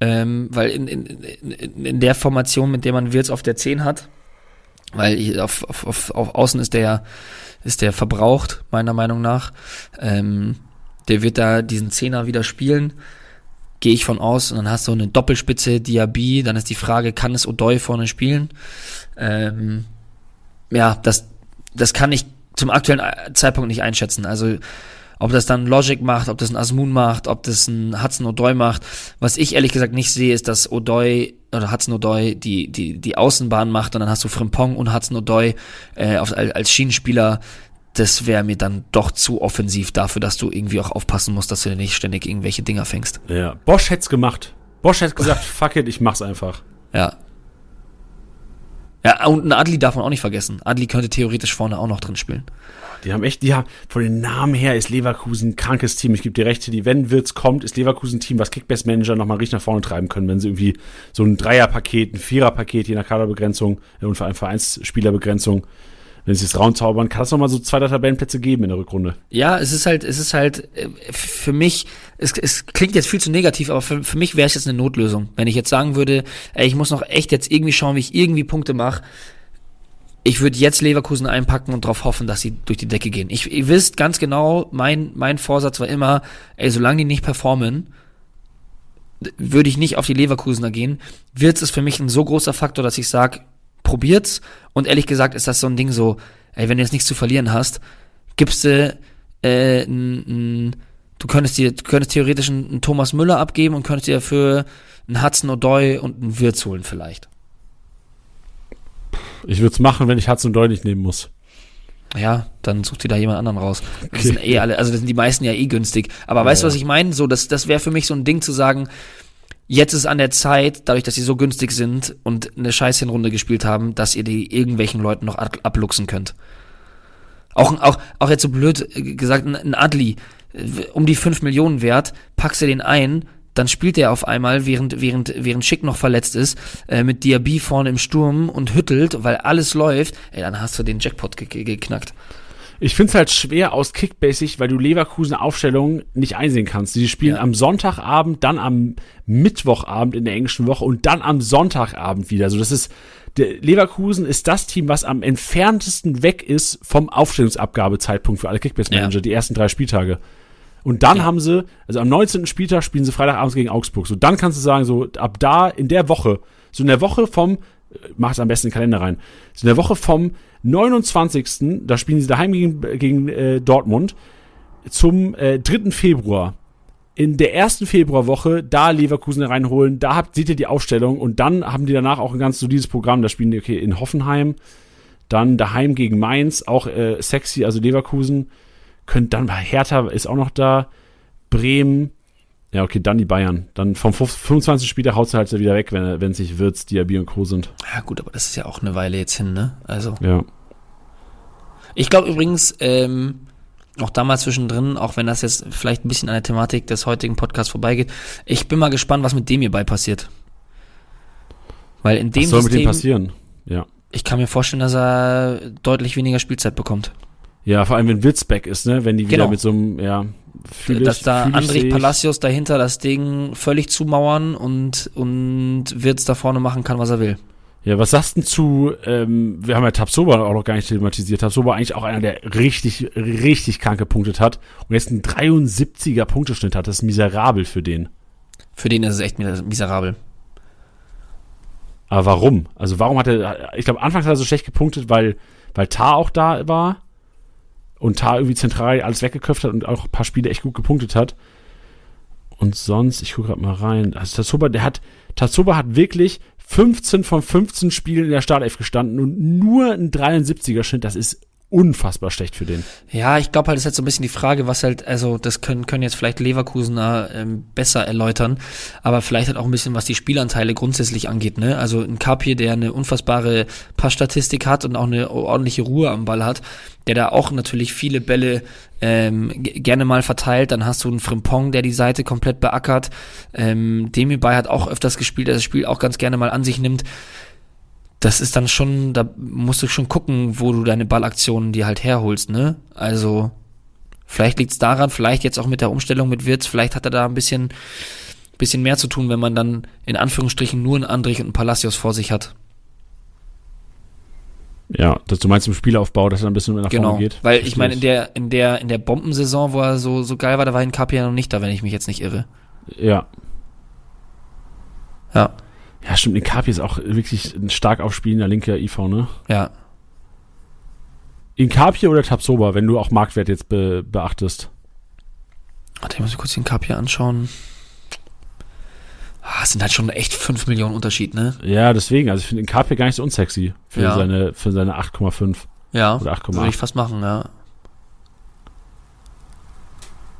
Ähm, weil in, in, in, in der Formation, mit der man Wirtz auf der 10 hat, weil auf, auf, auf, auf Außen ist der ist der verbraucht, meiner Meinung nach. Ähm, der wird da diesen Zehner wieder spielen gehe ich von aus. Und dann hast du eine Doppelspitze, Diaby. Dann ist die Frage, kann es Odoi vorne spielen? Ähm, ja, das, das kann ich zum aktuellen Zeitpunkt nicht einschätzen. Also, ob das dann Logic macht, ob das ein Asmun macht, ob das ein Hudson Odoi macht. Was ich ehrlich gesagt nicht sehe, ist, dass Odoi oder Hudson Odoi die, die, die Außenbahn macht und dann hast du Frimpong und Hudson Odoi äh, als Schienenspieler. Das wäre mir dann doch zu offensiv dafür, dass du irgendwie auch aufpassen musst, dass du nicht ständig irgendwelche Dinger fängst. Ja, Bosch hätte es gemacht. Bosch hätte gesagt, fuck it, ich mach's einfach. Ja. Ja, und ein Adli darf man auch nicht vergessen. Adli könnte theoretisch vorne auch noch drin spielen. Die haben echt, die haben, von den Namen her ist Leverkusen ein krankes Team. Ich gebe dir recht, die, wenn Wirtz kommt, ist Leverkusen ein Team, was Kickbase-Manager nochmal richtig nach vorne treiben können, wenn sie irgendwie so ein Dreierpaket, ein Viererpaket, je nach Kaderbegrenzung äh, und vor allem Vereinsspielerbegrenzung, wenn sie es raunzaubern, kann es nochmal so zwei, drei Tabellenplätze geben in der Rückrunde. Ja, es ist halt, es ist halt, äh, für mich, es, es klingt jetzt viel zu negativ, aber für, für mich wäre es jetzt eine Notlösung. Wenn ich jetzt sagen würde, ey, ich muss noch echt jetzt irgendwie schauen, wie ich irgendwie Punkte mache. Ich würde jetzt Leverkusen einpacken und darauf hoffen, dass sie durch die Decke gehen. Ich, ihr wisst ganz genau, mein, mein Vorsatz war immer, ey, solange die nicht performen, würde ich nicht auf die Leverkusener gehen. Wirtz ist für mich ein so großer Faktor, dass ich sage, probiert's. Und ehrlich gesagt ist das so ein Ding so, ey, wenn du jetzt nichts zu verlieren hast, gibst du, äh, n, n, du könntest dir, du könntest theoretisch einen, einen Thomas Müller abgeben und könntest dir für einen Hudson O'Doy und einen Wirtz holen vielleicht. Ich würde es machen, wenn ich Hudson Doyle nicht nehmen muss. Ja, dann such dir da jemand anderen raus. Das Okay. sind eh alle, also das sind die meisten ja eh günstig. Aber weißt du, was ich meine? So, das, das wäre für mich so ein Ding zu sagen, jetzt ist an der Zeit, dadurch, dass sie so günstig sind und eine scheiß Hinrunde gespielt haben, dass ihr die irgendwelchen Leuten noch ab- abluchsen könnt. Auch, auch, auch jetzt so blöd äh, gesagt, ein, Adli, äh, um die 5 Millionen wert, packst du den ein, dann spielt er auf einmal, während, während, während Schick noch verletzt ist, äh, mit Diaby vorne im Sturm und hüttelt, weil alles läuft, ey, dann hast du den Jackpot ge ge geknackt. Ich finde es halt schwer aus Kickbasic, weil du Leverkusen Aufstellungen nicht einsehen kannst. Die spielen Ja. am Sonntagabend, dann am Mittwochabend in der englischen Woche und dann am Sonntagabend wieder. Also das ist der Leverkusen ist das Team, was am entferntesten weg ist vom Aufstellungsabgabezeitpunkt für alle Kickbase-Manager, Ja. die ersten drei Spieltage. Und dann Ja. haben sie, also am 19. Spieltag spielen sie Freitagabends gegen Augsburg. So, dann kannst du sagen, so ab da in der Woche, so in der Woche vom, äh, mach es am besten in den Kalender rein, so in der Woche vom 29. Da spielen sie daheim gegen, gegen äh, Dortmund zum äh, 3. Februar. In der ersten Februarwoche da Leverkusen reinholen, da habt, seht ihr die Aufstellung und dann haben die danach auch ein ganz solides Programm. Da spielen die okay in Hoffenheim, dann daheim gegen Mainz, auch äh, sexy, also Leverkusen. Könnt dann, Hertha ist auch noch da, Bremen, ja okay, dann die Bayern. Dann vom 25. Spieltag haut halt wieder weg, wenn wenn es nicht Wirtz, Diaby und Co. sind. Ja gut, aber das ist ja auch eine Weile jetzt hin, ne? Also Ja. Ich glaube übrigens, ähm, auch damals zwischendrin, auch wenn das jetzt vielleicht ein bisschen an der Thematik des heutigen Podcasts vorbeigeht, ich bin mal gespannt, was mit dem hierbei passiert. Weil in dem Was soll mit dem System, passieren? Ja. ich kann mir vorstellen, dass er deutlich weniger Spielzeit bekommt. Ja, vor allem wenn Wirtz back ist, ne? Wenn die wieder Genau. mit so einem, ja, fühl dass ich- da Andrich. Palacios dahinter das Ding völlig zumauern und, und Wirtz da vorne machen kann, was er will. Ja, was sagst du denn zu, ähm, wir haben ja Tabsoba auch noch gar nicht thematisiert. Tabsoba eigentlich auch einer, der richtig, richtig krank gepunktet hat und jetzt einen 73er Punkteschnitt hat. Das ist miserabel für den. Für den ist es echt miserabel. Aber warum? Also warum hat er, ich glaube, anfangs hat er so schlecht gepunktet, weil, weil Tar auch da war und Tar irgendwie zentral alles weggeköpft hat und auch ein paar Spiele echt gut gepunktet hat. Und sonst, ich gucke gerade mal rein. Also Tatsuba, der hat, Tatsuba hat wirklich 15 von 15 Spielen in der Startelf gestanden und nur ein 73er Schnitt. Das ist unfassbar schlecht für den. Ja, ich glaube halt, es ist halt so ein bisschen die Frage, was halt, also das können, können jetzt vielleicht Leverkusener ähm, besser erläutern, aber vielleicht halt auch ein bisschen, was die Spielanteile grundsätzlich angeht, ne? Also ein Kapie, der eine unfassbare Passstatistik hat und auch eine ordentliche Ruhe am Ball hat, der da auch natürlich viele Bälle ähm, gerne mal verteilt, dann hast du einen Frimpong, der die Seite komplett beackert, ähm, Demi hat auch öfters gespielt, der das Spiel auch ganz gerne mal an sich nimmt das ist dann schon, da musst du schon gucken, wo du deine Ballaktionen dir halt herholst, ne? Also, vielleicht liegt's daran, vielleicht jetzt auch mit der Umstellung mit Wirtz, vielleicht hat er da ein bisschen, bisschen mehr zu tun, wenn man dann in Anführungsstrichen nur einen Andrich und einen Palacios vor sich hat. Ja, das du meinst im Spielaufbau, dass er ein bisschen nach genau, vorne geht. Weil ich meine, in der, in der, in der Bombensaison, wo er so, so geil war, da war ein ja noch nicht da, wenn ich mich jetzt nicht irre. Ja. Ja. Ja, stimmt, Inkapi ist auch wirklich ein stark aufspielender linker IV, ne? Ja. Inkapi oder Tabsoba, wenn du auch Marktwert jetzt be beachtest? Warte, ich muss mir kurz den Kapi anschauen. Ah, es sind halt schon echt 5 Millionen Unterschied, ne? Ja, deswegen. Also ich finde Inkapi gar nicht so unsexy für Ja. seine, für seine 8,5 Ja. oder 8,8. Würde ich fast machen, ja.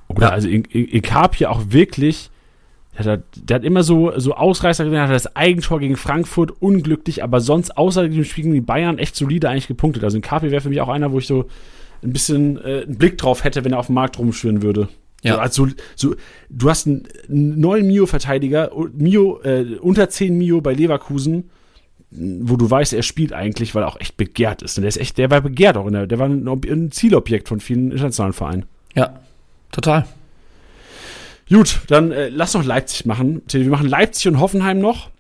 Oder Ja. also In- In- Inkapi auch wirklich, der hat, der hat immer so, so Ausreißer drin, hat das Eigentor gegen Frankfurt unglücklich, aber sonst außer dem Spiel gegen die Bayern echt solide eigentlich gepunktet. Also Inkapi wäre für mich auch einer, wo ich so ein bisschen äh, einen Blick drauf hätte, wenn er auf dem Markt rumschwirren würde. Ja. So, also, so, du hast einen, einen neuen Mio-Verteidiger, Mio, äh, unter 10 Mio bei Leverkusen, wo du weißt, er spielt eigentlich, weil er auch echt begehrt ist. Und der ist echt, der war begehrt auch, in der, der war ein, ein Zielobjekt von vielen internationalen Vereinen. Ja. Total. Gut, dann äh, lass noch Leipzig machen. Wir machen Leipzig und Hoffenheim noch.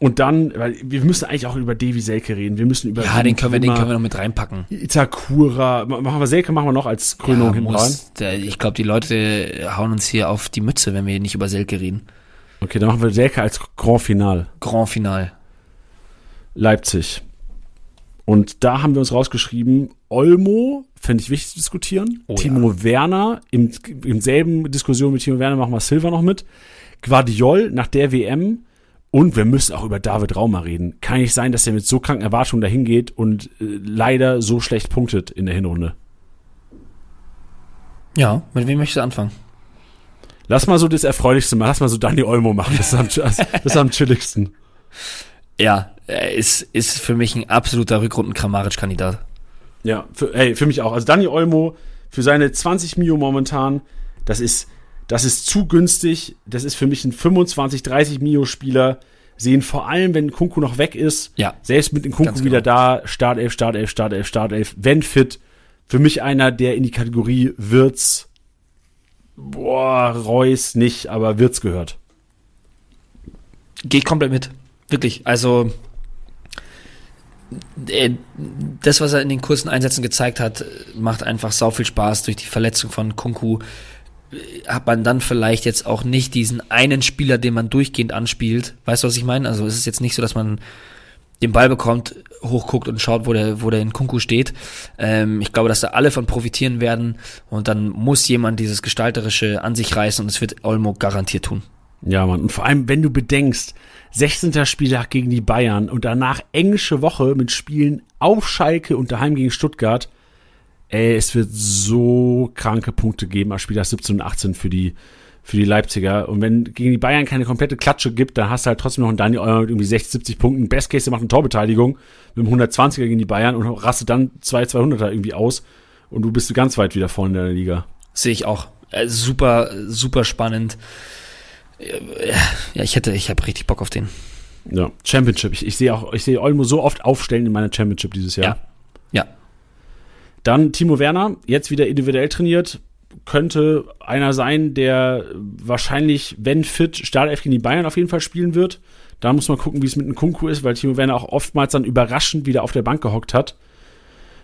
Und dann, weil wir müssen eigentlich auch über Devi Selke reden. Wir müssen über Ja, den können wir, den können wir noch mit reinpacken. Itakura. Ma- Machen wir Selke, machen wir noch als Krönung Ja, hinten rein. der, ich glaube, die Leute hauen uns hier auf die Mütze, wenn wir nicht über Selke reden. Okay, dann machen wir Selke als Grand Final. Grand Final. Leipzig. Und da haben wir uns rausgeschrieben, Olmo, fände ich wichtig zu diskutieren. Oh Timo Werner, im, im selben Diskussion mit Timo Werner machen wir Silva noch mit. Guardiol nach der WM. Und wir müssen auch über David Raumer reden. Kann nicht sein, dass er mit so kranken Erwartungen dahin geht und äh, leider so schlecht punktet in der Hinrunde. Ja, mit wem möchtest du anfangen? Lass mal so das Erfreulichste machen. Lass mal so Dani Olmo machen. Das ist am, das ist am chilligsten. Ja, er ist, ist für mich ein absoluter Rückrunden-Kramaric-Kandidat. Ja, für, ey, für mich auch. Also Dani Olmo für seine 20 Mio momentan, das ist, das ist zu günstig. Das ist für mich ein 25, 30 Mio Spieler. Sehen vor allem, wenn Kunku noch weg ist. Ja. Selbst mit dem Kunku Ganz wieder genau. da. Startelf, Startelf, Startelf, Startelf. Wenn fit. Für mich einer, der in die Kategorie Wirtz, boah, Reus nicht, aber Wirtz gehört. Gehe komplett mit. Wirklich. Also, das, was er in den kurzen Einsätzen gezeigt hat, macht einfach sau viel Spaß. Durch die Verletzung von Kunku äh, hat man dann vielleicht jetzt auch nicht diesen einen Spieler, den man durchgehend anspielt. Weißt du, was ich meine? Also es ist jetzt nicht so, dass man den Ball bekommt, hochguckt und schaut, wo der, wo der in Kunku steht. Ähm, ich glaube, dass da alle von profitieren werden und dann muss jemand dieses Gestalterische an sich reißen und es wird Olmo garantiert tun. Ja, Mann. Und vor allem, wenn du bedenkst, 16. Spieltag gegen die Bayern und danach englische Woche mit Spielen auf Schalke und daheim gegen Stuttgart. Ey, es wird so kranke Punkte geben als Spieltag 17 und 18 für die, für die Leipziger. Und wenn gegen die Bayern keine komplette Klatsche gibt, dann hast du halt trotzdem noch einen Daniel Euer mit irgendwie 60, 70 Punkten. Best Case, der macht eine Torbeteiligung mit einem 120er gegen die Bayern und rastet dann zwei 200er irgendwie aus. Und du bist ganz weit wieder vorne in der Liga. Sehe ich auch. Äh, super, super spannend. Ja, ich hätte, ich habe richtig Bock auf den. Ja, Championship. Ich, ich sehe auch, ich sehe Olmo so oft aufstellen in meiner Championship dieses Jahr. Ja. Ja. Dann Timo Werner, jetzt wieder individuell trainiert, könnte einer sein, der wahrscheinlich, wenn fit, Startelf gegen die Bayern auf jeden Fall spielen wird. Da muss man gucken, wie es mit dem Kunku ist, weil Timo Werner auch oftmals dann überraschend wieder auf der Bank gehockt hat.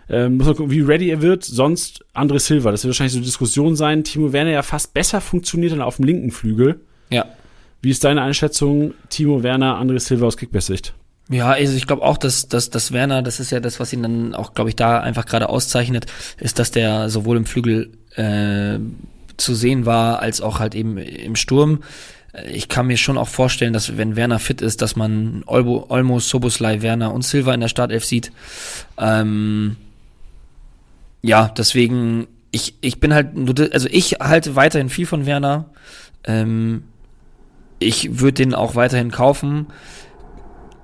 Ähm, muss man gucken, wie ready er wird. Sonst André Silva, das wird wahrscheinlich so eine Diskussion sein. Timo Werner ja fast besser funktioniert dann auf dem linken Flügel. Ja. Wie ist deine Einschätzung, Timo Werner, André Silva aus Kickbase-Sicht? Ja, also ich glaube auch, dass, dass, dass Werner, das ist ja das, was ihn dann auch, glaube ich, da einfach gerade auszeichnet, ist, dass der sowohl im Flügel äh, zu sehen war, als auch halt eben im Sturm. Äh, Ich kann mir schon auch vorstellen, dass wenn Werner fit ist, dass man Olmo, Olmo Soboslai, Werner und Silva in der Startelf sieht. Ähm, ja, deswegen, ich, ich bin halt, also ich halte weiterhin viel von Werner. Ähm, ich würde den auch weiterhin kaufen.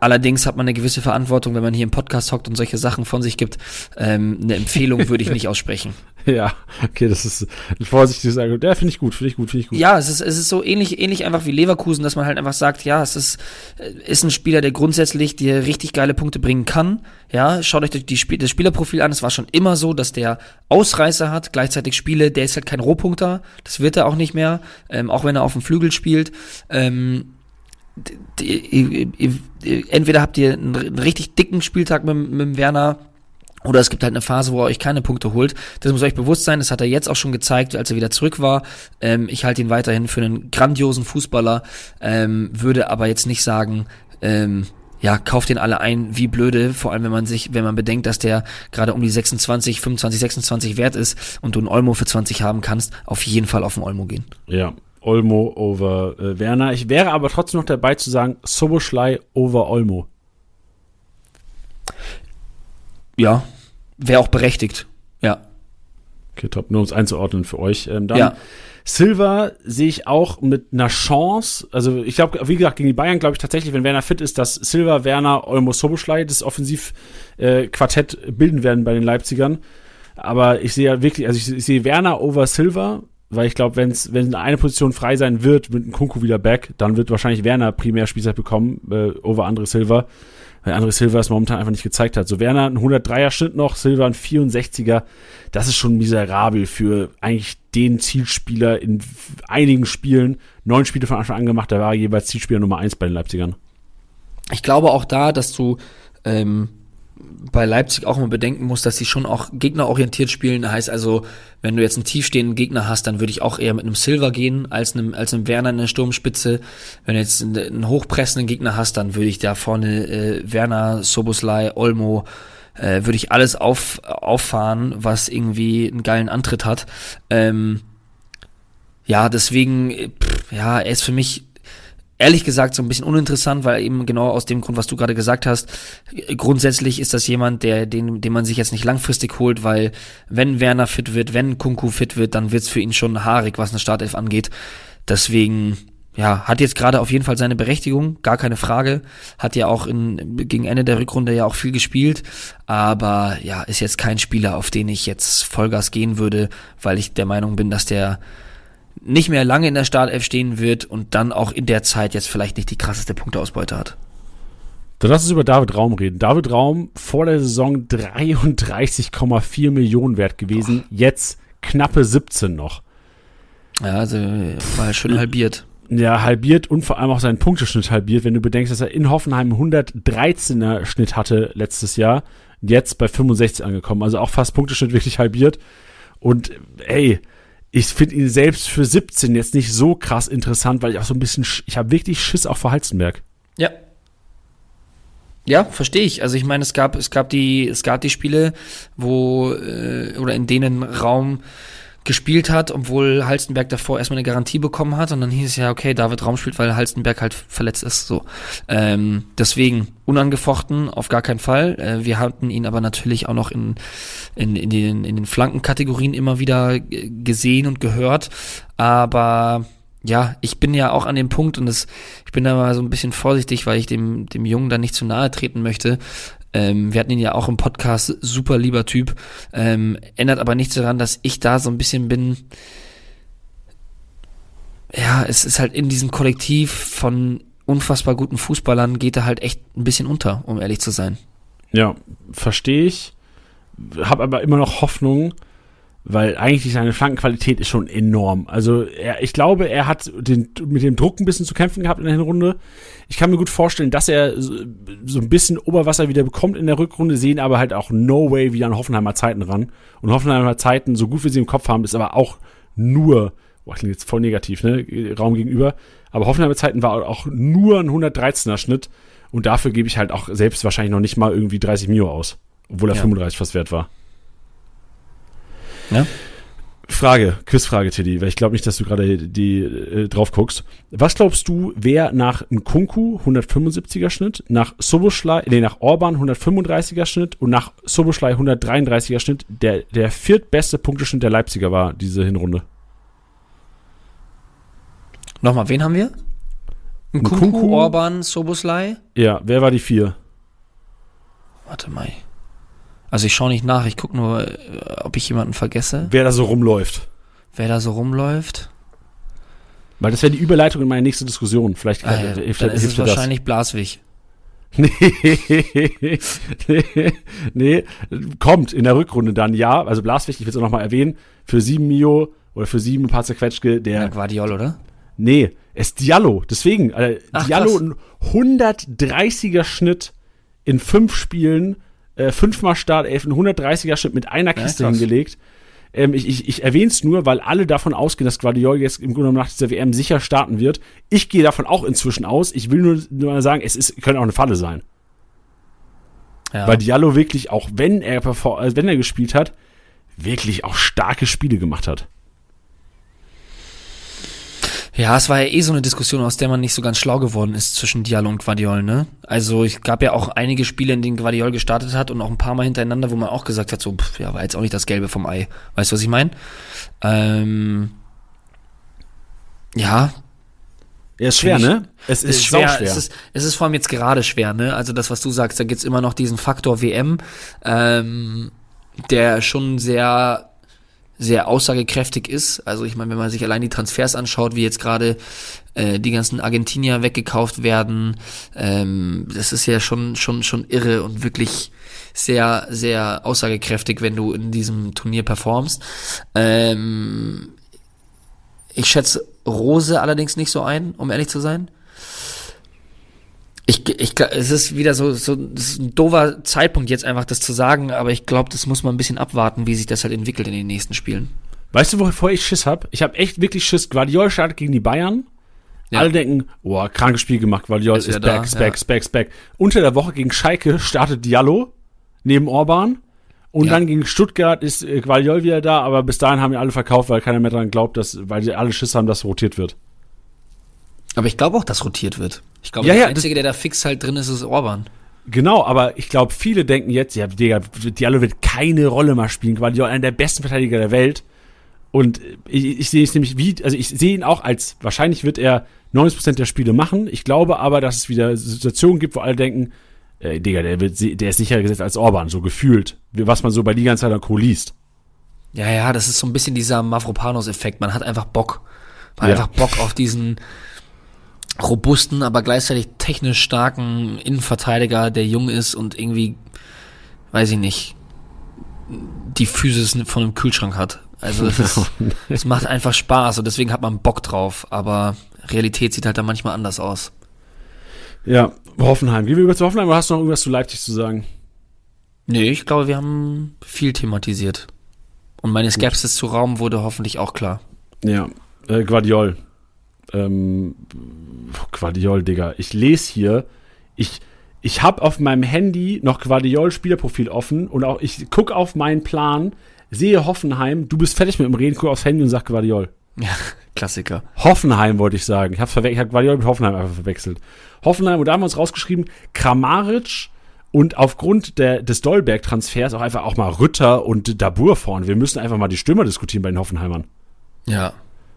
Allerdings hat man eine gewisse Verantwortung, wenn man hier im Podcast hockt und solche Sachen von sich gibt. Ähm, eine Empfehlung würde ich nicht aussprechen. Ja, okay, das ist ein vorsichtiges Argument. Ja, finde ich gut, finde ich gut, finde ich gut. Ja, es ist, es ist so ähnlich, ähnlich einfach wie Leverkusen, dass man halt einfach sagt, ja, es ist, äh, ist ein Spieler, der grundsätzlich dir richtig geile Punkte bringen kann. Ja, schaut euch die, Spiel, das Spielerprofil an. Es war schon immer so, dass der Ausreißer hat, gleichzeitig Spiele, der ist halt kein Rohpunkter. Das wird er auch nicht mehr, ähm, auch wenn er auf dem Flügel spielt. Ähm, entweder habt ihr einen, richtig dicken Spieltag mit, mit dem Werner oder es gibt halt eine Phase, wo er euch keine Punkte holt. Das muss euch bewusst sein. Das hat er jetzt auch schon gezeigt, als er wieder zurück war. Ähm, ich halte ihn weiterhin für einen grandiosen Fußballer, ähm, würde aber jetzt nicht sagen, ähm, ja, kauft den alle ein, wie blöde, vor allem wenn man sich, wenn man bedenkt, dass der gerade um die 26, 25, 26 wert ist und du einen Olmo für 20 haben kannst, auf jeden Fall auf den Olmo gehen. Ja, Olmo over äh, Werner. Ich wäre aber trotzdem noch dabei zu sagen, Soboschlei over Olmo. Ja, wäre auch berechtigt. Ja. Okay, top. Nur um es einzuordnen für euch. Ähm, dann ja. Silva sehe ich auch mit einer Chance. Also ich glaube, wie gesagt, gegen die Bayern glaube ich tatsächlich, wenn Werner fit ist, dass Silva, Werner, Olmo, Soboschlei das Offensivquartett äh, bilden werden bei den Leipzigern. Aber ich sehe ja wirklich, also ich, ich sehe Werner over Silva, weil ich glaube, wenn's, wenn eine Position frei sein wird mit einem Kunku wieder back, dann wird wahrscheinlich Werner primär Spielzeit bekommen äh, over André Silva weil André Silva es momentan einfach nicht gezeigt hat. So Werner ein 103er Schnitt noch, Silva ein 64er. Das ist schon miserabel für eigentlich den Zielspieler in einigen Spielen. Neun Spiele von Anfang an gemacht, da war jeweils Zielspieler Nummer eins bei den Leipzigern. Ich glaube auch da, dass du ähm, bei Leipzig auch immer bedenken muss, dass sie schon auch gegnerorientiert spielen. Heißt also, wenn du jetzt einen tiefstehenden Gegner hast, dann würde ich auch eher mit einem Silver gehen als einem, als einem Werner in der Sturmspitze. Wenn du jetzt einen, einen hochpressenden Gegner hast, dann würde ich da vorne äh, Werner, Soboslai, Olmo, äh, würde ich alles auf, auffahren, was irgendwie einen geilen Antritt hat. Ähm, ja, deswegen, äh, pff, ja, er ist für mich ehrlich gesagt so ein bisschen uninteressant, weil eben genau aus dem Grund, was du gerade gesagt hast, grundsätzlich ist das jemand, der, den, den man sich jetzt nicht langfristig holt, weil wenn Werner fit wird, wenn Kunku fit wird, dann wird's für ihn schon haarig, was eine Startelf angeht. Deswegen, ja, hat jetzt gerade auf jeden Fall seine Berechtigung, gar keine Frage. Hat ja auch in, gegen Ende der Rückrunde ja auch viel gespielt, aber ja, ist jetzt kein Spieler, auf den ich jetzt Vollgas gehen würde, weil ich der Meinung bin, dass der nicht mehr lange in der Startelf stehen wird und dann auch in der Zeit jetzt vielleicht nicht die krasseste Punkteausbeute hat. Dann lass uns über David Raum reden. David Raum vor der Saison 33,4 Millionen wert gewesen, oh. jetzt knappe 17 noch. Ja, also war schön halbiert. Ja, halbiert und vor allem auch seinen Punkteschnitt halbiert, wenn du bedenkst, dass er in Hoffenheim 113er Schnitt hatte letztes Jahr, jetzt bei 65 angekommen. Also auch fast Punkteschnitt wirklich halbiert. Und ey, ich finde ihn selbst für 17 jetzt nicht so krass interessant, weil ich auch so ein bisschen, ich habe wirklich Schiss auch vor Halzenberg. Ja. Ja, verstehe ich. Also ich meine, es gab, es gab die, es gab die Spiele, wo äh, oder in denen Raum gespielt hat, obwohl Halstenberg davor erstmal eine Garantie bekommen hat und dann hieß es ja, okay, David Raum spielt, weil Halstenberg halt verletzt ist. So. Ähm, deswegen unangefochten, auf gar keinen Fall. Äh, wir hatten ihn aber natürlich auch noch in, in, in, den, in den Flankenkategorien immer wieder gesehen und gehört. Aber ja, ich bin ja auch an dem Punkt und das, ich bin da mal so ein bisschen vorsichtig, weil ich dem, dem Jungen da nicht zu nahe treten möchte. Ähm, wir hatten ihn ja auch im Podcast, super lieber Typ. Ähm, ändert aber nichts daran, dass ich da so ein bisschen bin. Ja, es ist halt in diesem Kollektiv von unfassbar guten Fußballern geht er halt echt ein bisschen unter, um ehrlich zu sein. Ja, verstehe ich. Hab aber immer noch Hoffnung, weil eigentlich seine Flankenqualität ist schon enorm. Also er, ich glaube, er hat den, mit dem Druck ein bisschen zu kämpfen gehabt in der Hinrunde. Ich kann mir gut vorstellen, dass er so, so ein bisschen Oberwasser wieder bekommt in der Rückrunde, sehen aber halt auch no way wieder an Hoffenheimer Zeiten ran. Und Hoffenheimer Zeiten, so gut wie sie im Kopf haben, ist aber auch nur, boah, klingt jetzt voll negativ, ne, Raum gegenüber. Aber Hoffenheimer Zeiten war auch nur ein 113er Schnitt. Und dafür gebe ich halt auch selbst wahrscheinlich noch nicht mal irgendwie 30 Mio aus. Obwohl er ja. 35 fast wert war. Ja. Frage, Quizfrage, Tiddy, weil ich glaube nicht, dass du gerade die äh, drauf guckst. Was glaubst du, wer nach Nkunku 175er Schnitt, nach Soboschlei, nee, nach Orban 135er Schnitt und nach Soboschlei 133er Schnitt der, der viertbeste Punkteschnitt der Leipziger war, diese Hinrunde? Nochmal, wen haben wir? Nkunku, Nkunku. Orban, Soboslai. Ja, wer war die vier? Warte mal. Also ich schaue nicht nach, ich gucke nur, äh, ob ich jemanden vergesse, Wer da so rumläuft. wer da so rumläuft. Weil das wäre die Überleitung in meine nächste Diskussion. Vielleicht Ah, ja, hilft, dann ist es dir das. wahrscheinlich Blaswig. Nee, nee, nee, kommt in der Rückrunde dann, ja. Also Blaswig, ich will es auch nochmal erwähnen, für sieben Mio oder für sieben ein paar zerquetschke, der Ja, Guardiol, oder? Nee, es ist Diallo. Deswegen, äh, Ach, Diallo krass. ein 130er Schnitt in fünf Spielen, äh, fünfmal Startelf, ein 130er Schnitt mit einer Kiste krass. hingelegt. Ähm, ich ich, ich erwähne es nur, weil alle davon ausgehen, dass Guardiol jetzt im Grunde genommen nach dieser WM sicher starten wird. Ich gehe davon auch inzwischen aus. Ich will nur, nur mal sagen, es ist, könnte auch eine Falle sein. Ja. Weil Diallo wirklich, auch wenn er, äh, wenn er gespielt hat, wirklich auch starke Spiele gemacht hat. Ja, es war ja eh so eine Diskussion, aus der man nicht so ganz schlau geworden ist zwischen Diallo und Guardiol, ne? Also es gab ja auch einige Spiele, in denen Guardiol gestartet hat und auch ein paar Mal hintereinander, wo man auch gesagt hat, so, pff, ja, war jetzt auch nicht das Gelbe vom Ei. Weißt du, was ich meine? Ähm, ja, Er ist schwer, Finde ne? Es ist ist, schwer. sauschwer. Es ist, es ist vor allem jetzt gerade schwer, ne? Also das, was du sagst, da gibt's immer noch diesen Faktor WM, ähm, der schon sehr, sehr aussagekräftig ist. Also ich meine, wenn man sich allein die Transfers anschaut, wie jetzt gerade äh, die ganzen Argentinier weggekauft werden, ähm, das ist ja schon, schon, schon irre und wirklich sehr, sehr aussagekräftig, wenn du in diesem Turnier performst. Ähm, ich schätze Rose allerdings nicht so ein, um ehrlich zu sein. Ich, ich, es ist wieder so, so ist ein doofer Zeitpunkt jetzt einfach das zu sagen, aber ich glaube, das muss man ein bisschen abwarten, wie sich das halt entwickelt in den nächsten Spielen. Weißt du, wovor ich Schiss hab? Ich habe echt wirklich Schiss. Guardiol startet gegen die Bayern. Ja. Alle denken, boah, krankes Spiel gemacht. Guardiol Ist ist, back, da, ist ja. back, back, back. Unter der Woche gegen Schalke startet Diallo neben Orban. Und Ja. dann gegen Stuttgart ist äh, Guardiol wieder da, aber bis dahin haben wir alle verkauft, weil keiner mehr dran glaubt, dass, weil die alle Schiss haben, dass rotiert wird. Aber ich glaube auch, dass rotiert wird. Ich glaube, Ja, der ja, Einzige, der da fix halt drin ist, ist Orban. Genau, aber ich glaube, viele denken jetzt, ja, Digga, Diallo wird keine Rolle mehr spielen. Guardiola, einer der besten Verteidiger der Welt. Und ich, ich sehe es nämlich wie, also ich sehe ihn auch als, wahrscheinlich wird er 90% der Spiele machen. Ich glaube aber, dass es wieder Situationen gibt, wo alle denken, äh, Digga, der, wird, der ist sicherer gesetzt als Orban, so gefühlt. Was man so bei Liga Insider Co. liest. Ja, ja, das ist so ein bisschen dieser Mavropanos-Effekt. Man hat einfach Bock. Man Ja. hat einfach Bock auf diesen robusten, aber gleichzeitig technisch starken Innenverteidiger, der jung ist und irgendwie, weiß ich nicht, die Physis von einem Kühlschrank hat. Also es, ist, es macht einfach Spaß und deswegen hat man Bock drauf, aber Realität sieht halt dann manchmal anders aus. Ja, Hoffenheim. Gehen wir über zu Hoffenheim oder hast du noch irgendwas zu Leipzig zu sagen? Nee, ich glaube, wir haben viel thematisiert. Und meine Skepsis zu Raum wurde hoffentlich auch klar. Ja, äh, Guardiol. Ähm, Guardiol, Digga. Ich lese hier, ich, ich habe auf meinem Handy noch Guardiol Spielerprofil offen und auch ich gucke auf meinen Plan, sehe Hoffenheim, du bist fertig mit dem Reden, guck aufs Handy und sag Guardiol. Ja, Klassiker. Hoffenheim wollte ich sagen. Ich habe verwe hab Guardiol mit Hoffenheim einfach verwechselt. Hoffenheim, und da haben wir uns rausgeschrieben, Kramaric und aufgrund der, des Dolberg-Transfers auch einfach auch mal Rütter und Dabur vorne. Wir müssen einfach mal die Stürmer diskutieren bei den Hoffenheimern. Ja.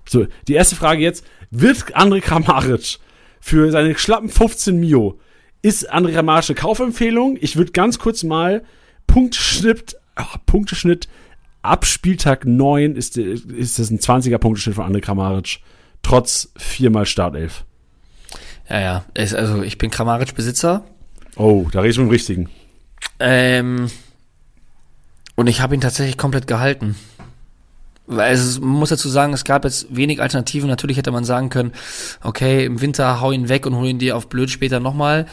So, die erste Frage jetzt. Wird André Kramaric für seine schlappen 15 Mio, ist André Kramaric eine Kaufempfehlung? Ich würde ganz kurz mal Punkteschnitt, ah, Punkteschnitt ab Spieltag 9 ist, ist das ein 20er Punkteschnitt von André Kramaric. Trotz viermal Startelf. Ja, ja. Also ich bin Kramaric-Besitzer. Oh, da redest du mit dem Richtigen. Ähm, und ich habe ihn tatsächlich komplett gehalten. Weil es, man muss dazu sagen, es gab jetzt wenig Alternativen. Natürlich hätte man sagen können, okay, im Winter hau ihn weg und hol ihn dir auf blöd später nochmal.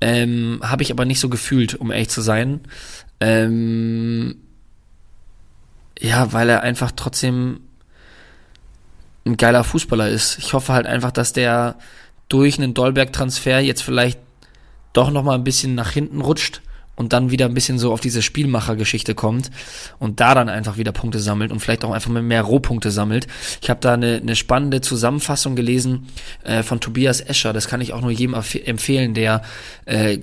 Ähm, habe ich aber nicht so gefühlt, um ehrlich zu sein. Ähm, ja, weil er einfach trotzdem ein geiler Fußballer ist. Ich hoffe halt einfach, dass der durch einen Dolberg-Transfer jetzt vielleicht doch noch mal ein bisschen nach hinten rutscht und dann wieder ein bisschen so auf diese Spielmacher-Geschichte kommt und da dann einfach wieder Punkte sammelt und vielleicht auch einfach mehr Rohpunkte sammelt. Ich habe da eine, eine spannende Zusammenfassung gelesen äh, von Tobias Escher, das kann ich auch nur jedem empfehlen, der äh,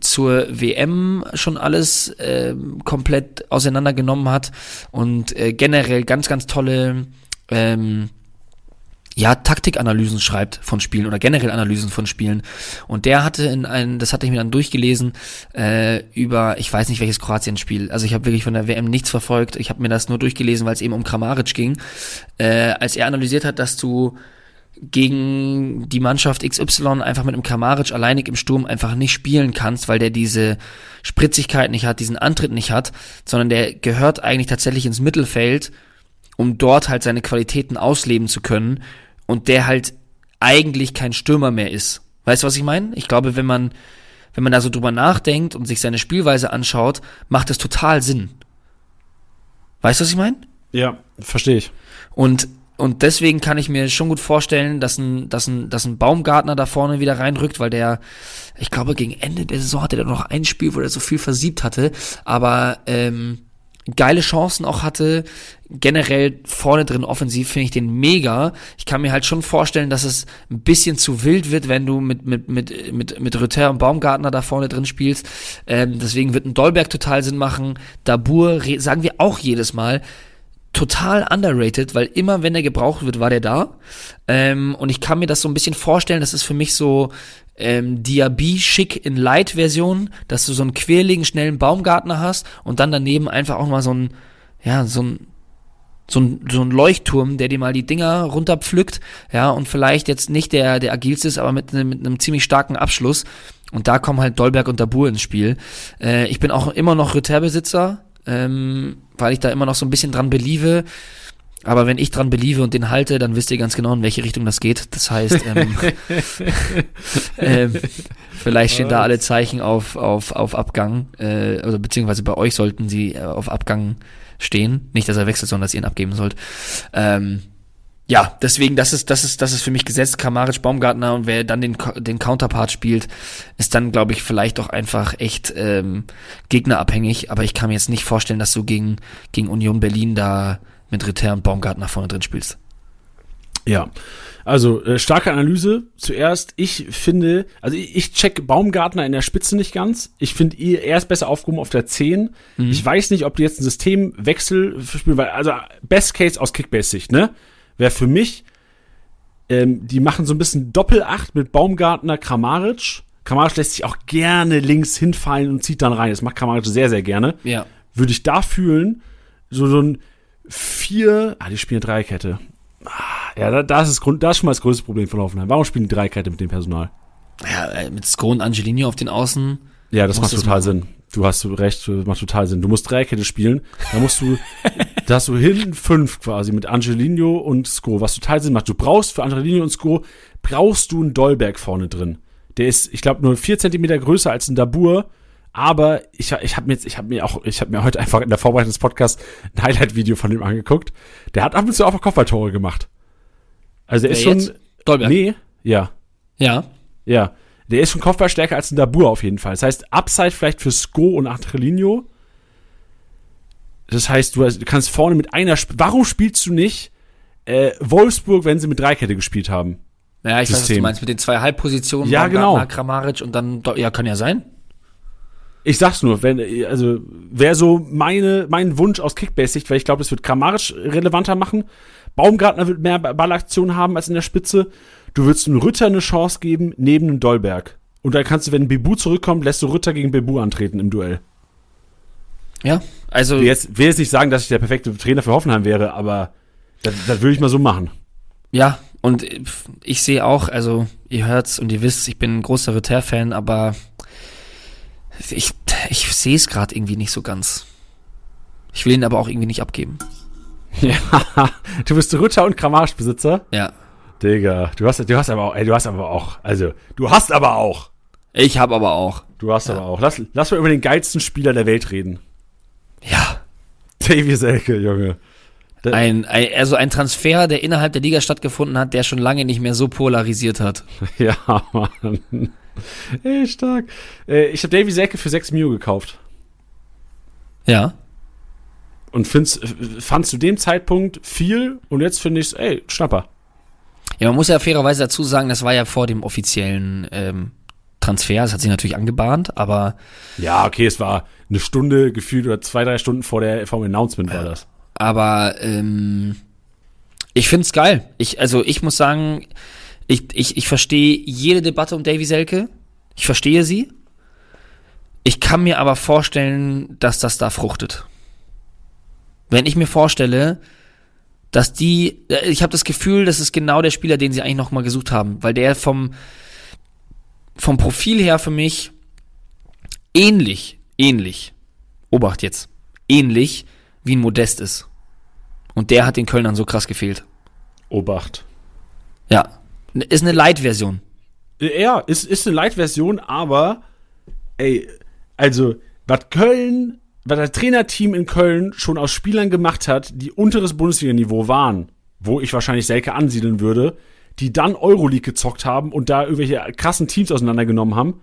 zur WM schon alles äh, komplett auseinandergenommen hat und äh, generell ganz, ganz tolle ähm, ja, Taktikanalysen schreibt von Spielen oder generell Analysen von Spielen. Und der hatte in ein, das hatte ich mir dann durchgelesen, äh, über, ich weiß nicht welches Kroatien-Spiel. Also ich habe wirklich von der WM nichts verfolgt. Ich habe mir das nur durchgelesen, weil es eben um Kramaric ging. Äh, als er analysiert hat, dass du gegen die Mannschaft XY einfach mit einem Kramaric alleinig im Sturm einfach nicht spielen kannst, weil der diese Spritzigkeit nicht hat, diesen Antritt nicht hat, sondern der gehört eigentlich tatsächlich ins Mittelfeld um dort halt seine Qualitäten ausleben zu können und der halt eigentlich kein Stürmer mehr ist. Weißt du, was ich meine? Ich glaube, wenn man, wenn man da so drüber nachdenkt und sich seine Spielweise anschaut, macht es total Sinn. Weißt du, was ich meine? Ja, verstehe ich. Und, und deswegen kann ich mir schon gut vorstellen, dass ein, dass ein, dass ein Baumgartner da vorne wieder reinrückt, weil der, ich glaube, gegen Ende der Saison hatte er noch ein Spiel, wo er so viel versiebt hatte, aber ähm, geile Chancen auch hatte. Generell vorne drin offensiv finde ich den mega. Ich kann mir halt schon vorstellen, dass es ein bisschen zu wild wird, wenn du mit, mit, mit, mit, mit Rüther und Baumgartner da vorne drin spielst. Ähm, deswegen wird ein Dolberg total Sinn machen. Dabur, sagen wir auch jedes Mal, total underrated, weil immer wenn er gebraucht wird, war der da. Ähm, und ich kann mir das so ein bisschen vorstellen, das ist für mich so ähm, Diaby schick in Light-Version, dass du so einen quirligen, schnellen Baumgartner hast und dann daneben einfach auch mal so ein, ja, so ein, so ein, so ein Leuchtturm, der dir mal die Dinger runterpflückt, ja, und vielleicht jetzt nicht der, der agilste ist, aber mit, ne, mit einem ziemlich starken Abschluss. Und da kommen halt Dolberg und Dabur ins Spiel. Äh, ich bin auch immer noch Rüther-Besitzer, ähm, weil ich da immer noch so ein bisschen dran beliebe. Aber wenn ich dran beliebe und den halte, dann wisst ihr ganz genau, in welche Richtung das geht. Das heißt, ähm, ähm, vielleicht stehen da alle Zeichen auf, auf, auf Abgang, äh, also beziehungsweise bei euch sollten sie äh, auf Abgang stehen. Nicht, dass er wechselt, sondern dass ihr ihn abgeben sollt. Ähm, ja, deswegen, das ist, das ist, das ist für mich gesetzt, Kamaric, Baumgartner und wer dann den, den Counterpart spielt, ist dann, glaube ich, vielleicht auch einfach echt ähm, gegnerabhängig. Aber ich kann mir jetzt nicht vorstellen, dass du gegen, gegen Union Berlin da mit Ritter und Baumgart nach vorne drin spielst. Ja, also äh, starke Analyse. Zuerst, ich finde, also ich, ich check Baumgartner in der Spitze nicht ganz. Ich finde, er ist besser aufgehoben auf der 10. Mhm. Ich weiß nicht, ob die jetzt einen Systemwechsel spielen, weil, also Best Case aus Kickbase-Sicht, ne? Wäre für mich, ähm, die machen so ein bisschen Doppelacht mit Baumgartner, Kramaric. Kramaric lässt sich auch gerne links hinfallen und zieht dann rein. Das macht Kramaric sehr, sehr gerne. Ja. Würde ich da fühlen, so, so ein vier, ah, die spielen Dreikette. Ah, ja, da, das ist Grund, das ist schon mal das größte Problem von Hoffenheim. Warum spielen die Dreikette mit dem Personal? Ja, äh, mit Sko und Angelino auf den Außen. Ja, das macht total Sinn. Du hast recht, das macht total Sinn. Du musst Dreikette spielen, da musst du, da hast du hinten fünf quasi mit Angelino und Sko, was total Sinn macht. Du brauchst für Angelino und Sko, brauchst du einen Dolberg vorne drin. Der ist, ich glaube, nur vier Zentimeter größer als ein Dabur aber ich, ich habe mir jetzt, ich habe mir auch, ich habe mir heute einfach in der Vorbereitung des Podcasts ein Highlight-Video von ihm angeguckt. Der hat ab und zu auch Kopfballtore gemacht. Also der Wer ist schon. Jetzt? Dolberg. Nee, ja. Ja. Ja. Der ist schon Kopfballstärker als ein Dabur auf jeden Fall. Das heißt, Upside vielleicht für Sko und Angelino. Das heißt, du kannst vorne mit einer. Sp Warum spielst du nicht äh, Wolfsburg, wenn sie mit Dreikette gespielt haben? Ja, ich System. weiß, was du meinst, mit den zwei Halbpositionen. Ja, genau. Kramaric und dann, ja, kann ja sein. Ich sag's nur, wenn, also, wäre so meine, mein Wunsch aus Kickbase-Sicht, weil ich glaube, das wird grammarisch relevanter machen. Baumgartner wird mehr Ballaktion haben als in der Spitze. Du würdest einem Rütter eine Chance geben, neben einem Dolberg. Und dann kannst du, wenn Bebu zurückkommt, lässt du Rütter gegen Bebu antreten im Duell. Ja, also. Ich will jetzt, will jetzt nicht sagen, dass ich der perfekte Trainer für Hoffenheim wäre, aber das, das würde ich mal so machen. Ja, und ich sehe auch, also ihr hört's und ihr wisst, ich bin ein großer Ritter-Fan, aber ich, ich sehe es gerade irgendwie nicht so ganz. Ich will ihn aber auch irgendwie nicht abgeben. Ja, du bist Rutscher und Kramarisch-Besitzer? Ja. Digga, du hast, du hast aber auch, ey, du hast aber auch, also, du hast aber auch. Ich hab aber auch. Du hast ja. aber auch. Lass, lass mal über den geilsten Spieler der Welt reden. Ja. Davy Selke, Junge. Ein, ein, also ein Transfer, der innerhalb der Liga stattgefunden hat, der schon lange nicht mehr so polarisiert hat. Ja, Mann. Ey, stark. Äh, ich habe Davy Selke für 6 Mio gekauft. Ja. Und find's, äh, fand zu dem Zeitpunkt viel und jetzt finde ich's, ey, Schnapper. Ja, man muss ja fairerweise dazu sagen, das war ja vor dem offiziellen ähm, Transfer. Das hat sich natürlich angebahnt, aber Ja, okay, es war eine Stunde gefühlt oder zwei, drei Stunden vor der vom Announcement war das. Aber ähm, ich find's geil. Ich, also ich muss sagen, ich, ich, ich verstehe jede Debatte um Davy Selke. Ich verstehe sie. Ich kann mir aber vorstellen, dass das da fruchtet. Wenn ich mir vorstelle, dass die, äh, ich habe das Gefühl, das ist genau der Spieler, den sie eigentlich noch mal gesucht haben, weil der vom vom Profil her für mich ähnlich, ähnlich, Obacht jetzt, ähnlich wie ein Modest ist. Und der hat den Kölnern so krass gefehlt. Obacht. Ja. Ist eine Light-Version. Ja, ist, ist eine Light-Version, aber ey, also, was Köln, was das Trainerteam in Köln schon aus Spielern gemacht hat, die unteres Bundesliga-Niveau waren, wo ich wahrscheinlich Selke ansiedeln würde, die dann Euroleague gezockt haben und da irgendwelche krassen Teams auseinandergenommen haben.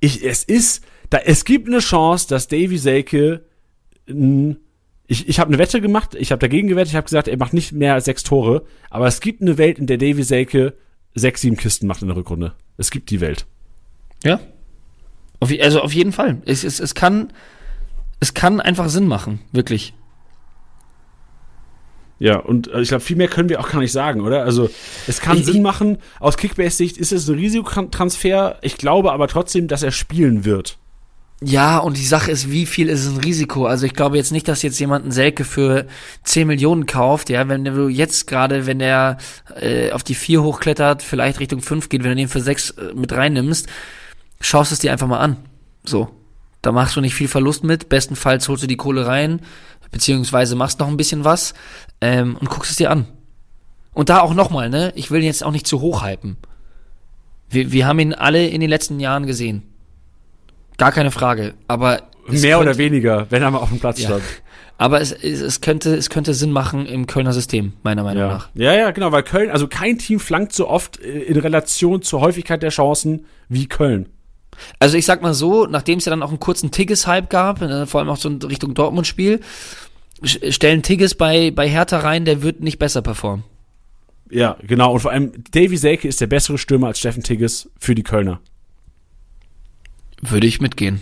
Ich, es ist, da, es gibt eine Chance, dass Davy Selke, n, ich, ich habe eine Wette gemacht, ich habe dagegen gewettet, ich habe gesagt, er macht nicht mehr als sechs Tore, aber es gibt eine Welt, in der Davy Selke sechs, sieben Kisten macht in der Rückrunde. Es gibt die Welt. Ja. Auf, also auf jeden Fall. Es, es, es kann, es kann einfach Sinn machen. Wirklich. Ja, und äh, ich glaube, viel mehr können wir auch gar nicht sagen, oder? Also, es kann Ich- Sinn machen. Aus Kickbase-Sicht ist es ein Risikotransfer. Ich glaube aber trotzdem, dass er spielen wird. Ja, und die Sache ist, wie viel ist ein Risiko? Also ich glaube jetzt nicht, dass jetzt jemand einen Selke für 10 Millionen kauft, ja, wenn du jetzt gerade, wenn der äh, auf die 4 hochklettert, vielleicht Richtung 5 geht, wenn du den für 6 äh, mit reinnimmst, schaust es dir einfach mal an. So. Da machst du nicht viel Verlust mit, bestenfalls holst du die Kohle rein, beziehungsweise machst noch ein bisschen was ähm, und guckst es dir an. Und da auch nochmal, ne, ich will ihn jetzt auch nicht zu hoch hypen. Wir, wir haben ihn alle in den letzten Jahren gesehen. Gar keine Frage. Aber Mehr könnte, oder weniger, wenn er mal auf dem Platz Ja. stand. Aber es, es, es könnte es könnte Sinn machen im Kölner System meiner Meinung Ja. nach. ja, ja, genau, weil Köln, also kein Team flankt so oft äh, in Relation zur Häufigkeit der Chancen wie Köln. Also ich sag mal so, nachdem es ja dann auch einen kurzen Tigges-Hype gab, äh, vor allem auch so in Richtung Dortmund-Spiel, stellen Tigges bei bei Hertha rein, der wird nicht besser performen. Ja, genau. Und vor allem, Davy Selke ist der bessere Stürmer als Steffen Tigges für die Kölner. Würde ich mitgehen.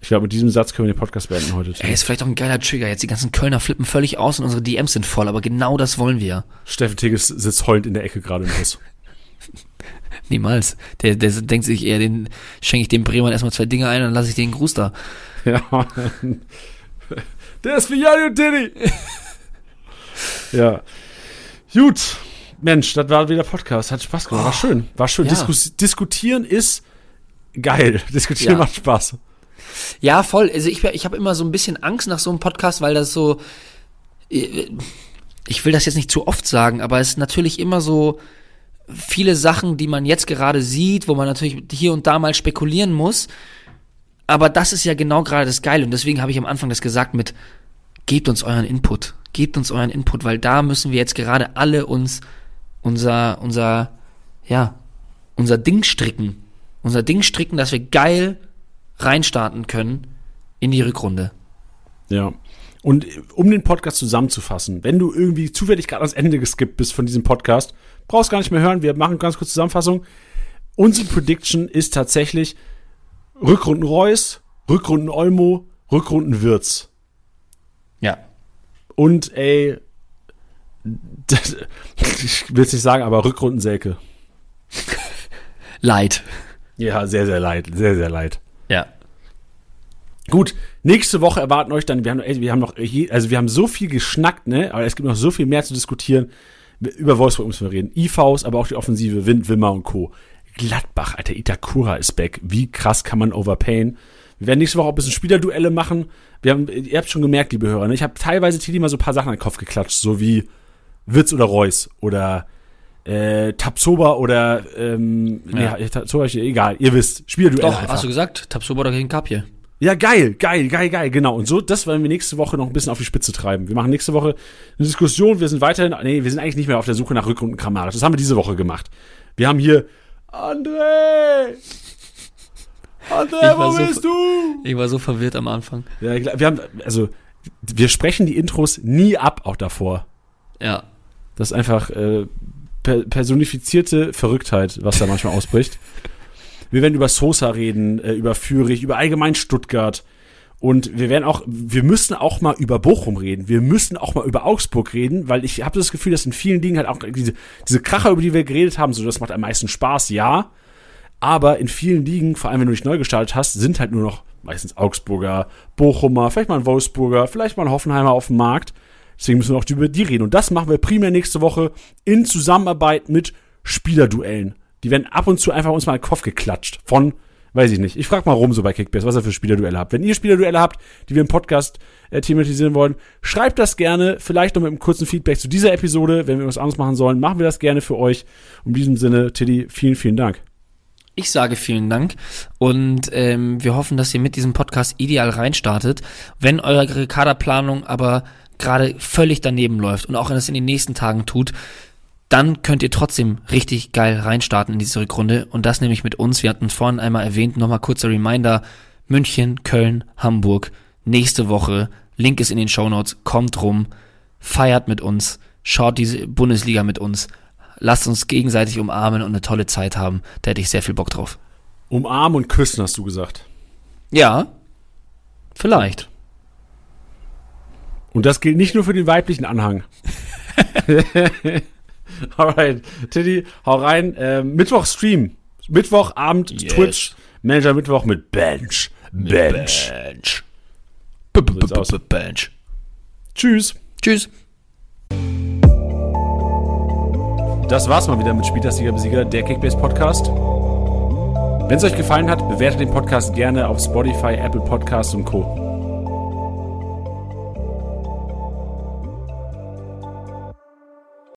Ich glaube, mit diesem Satz können wir den Podcast beenden heute. Ey, ist vielleicht auch ein geiler Trigger. Jetzt die ganzen Kölner flippen völlig aus und unsere DMs sind voll, aber genau das wollen wir. Steffen Tigges sitzt heulend in der Ecke gerade im Bus. Niemals. Der, der denkt sich eher, den schenke ich dem Bremer erstmal zwei Dinge ein und dann lasse ich den Gruß da. Ja. Der ist für Jani und Diddy. ja. Gut. Mensch, das war wieder Podcast. Hat Spaß gemacht. War schön. War schön. Oh. Ja. Diskus diskutieren ist geil. Diskutieren Ja. macht Spaß. Ja, voll. Also ich, ich habe immer so ein bisschen Angst nach so einem Podcast, weil das so. äh, Ich will das jetzt nicht zu oft sagen, aber es ist natürlich immer so viele Sachen, die man jetzt gerade sieht, wo man natürlich hier und da mal spekulieren muss. Aber das ist ja genau gerade das Geile. Und deswegen habe ich am Anfang das gesagt mit, gebt uns euren Input. Gebt uns euren Input, weil da müssen wir jetzt gerade alle uns unser, unser, ja, unser Ding stricken. Unser Ding stricken, dass wir geil reinstarten können in die Rückrunde. Ja. Und äh, um den Podcast zusammenzufassen, wenn du irgendwie zufällig gerade ans Ende geskippt bist von diesem Podcast, brauchst gar nicht mehr hören. Wir machen ganz kurz Zusammenfassung. Unsere Prediction ist tatsächlich Rückrunden Reus, Rückrunden Olmo, Rückrunden Wirtz. Ja. Und ey, das, ich will es nicht sagen, aber Rückrunden Selke. Leid. Ja, sehr, sehr leid, sehr, sehr leid. Ja. Gut, nächste Woche erwarten euch dann, wir haben, ey, wir haben noch, je, also wir haben so viel geschnackt, ne, aber es gibt noch so viel mehr zu diskutieren. Über Wolfsburg müssen wir reden. IVs, aber auch die Offensive, Wind, Wimmer und Co. Gladbach, Alter, Itakura ist back. Wie krass kann man overpayen? Wir werden nächste Woche auch ein bisschen Spielerduelle machen. Wir haben, ihr habt schon gemerkt, liebe Hörer, ne? ich habe teilweise Titi mal so ein paar Sachen an den Kopf geklatscht, so wie Witz oder Reus oder äh, Tapsoba oder ähm, Ja. nee, Tapsoba, egal, ihr wisst, Spielerduelle Doch, einfach. hast du gesagt, Tabsoba gegen Kapje. Ja, geil, geil, geil, geil, genau. Und so, das werden wir nächste Woche noch ein bisschen auf die Spitze treiben. Wir machen nächste Woche eine Diskussion. Wir sind weiterhin, nee, wir sind eigentlich nicht mehr auf der Suche nach Rückrunden Kramaric. Das haben wir diese Woche gemacht. Wir haben hier André! André, wo so bist du? Ich war so verwirrt am Anfang. Ja, wir haben, also, wir sprechen die Intros nie ab, auch davor. Ja. Das ist einfach äh, per personifizierte Verrücktheit, was da manchmal ausbricht. Wir werden über Sosa reden, äh, über Fürich, über allgemein Stuttgart. Und wir werden auch, wir müssen auch mal über Bochum reden. Wir müssen auch mal über Augsburg reden, weil ich habe das Gefühl, dass in vielen Dingen halt auch diese, diese Kracher, über die wir geredet haben, so das macht am meisten Spaß, ja. Aber in vielen Ligen, vor allem wenn du dich neu gestartet hast, sind halt nur noch meistens Augsburger, Bochumer, vielleicht mal ein Wolfsburger, vielleicht mal ein Hoffenheimer auf dem Markt. Deswegen müssen wir auch über die reden. Und das machen wir primär nächste Woche in Zusammenarbeit mit Spielerduellen. Die werden ab und zu einfach uns mal in den Kopf geklatscht. Von, weiß ich nicht. Ich frage mal rum so bei Kickbase, was ihr für Spielerduelle habt. Wenn ihr Spielerduelle habt, die wir im Podcast äh, thematisieren wollen, schreibt das gerne. Vielleicht noch mit einem kurzen Feedback zu dieser Episode. Wenn wir was anderes machen sollen, machen wir das gerne für euch. In diesem Sinne, Tiddy, vielen, vielen Dank. Ich sage vielen Dank und ähm, wir hoffen, dass ihr mit diesem Podcast ideal reinstartet. Wenn eure Kaderplanung aber gerade völlig daneben läuft und auch wenn es in den nächsten Tagen tut, dann könnt ihr trotzdem richtig geil reinstarten in diese Rückrunde und das nämlich mit uns. Wir hatten vorhin einmal erwähnt, nochmal kurzer Reminder. München, Köln, Hamburg, nächste Woche, Link ist in den Shownotes, kommt rum, feiert mit uns, schaut diese Bundesliga mit uns, lasst uns gegenseitig umarmen und eine tolle Zeit haben. Da hätte ich sehr viel Bock drauf. Umarmen und küssen, hast du gesagt. Ja, vielleicht. Und das gilt nicht nur für den weiblichen Anhang. Alright, Tiddy, hau rein. Ähm, Mittwoch Stream. Mittwochabend Yes. Twitch. Manager Mittwoch mit Bench. Bench. Bench. sieht's aus. Bench. Tschüss. Tschüss. Das war's mal wieder mit Spieltagsliga Besieger, der Kickbase Podcast. Wenn es euch gefallen hat, bewertet den Podcast gerne auf Spotify, Apple Podcasts und Co.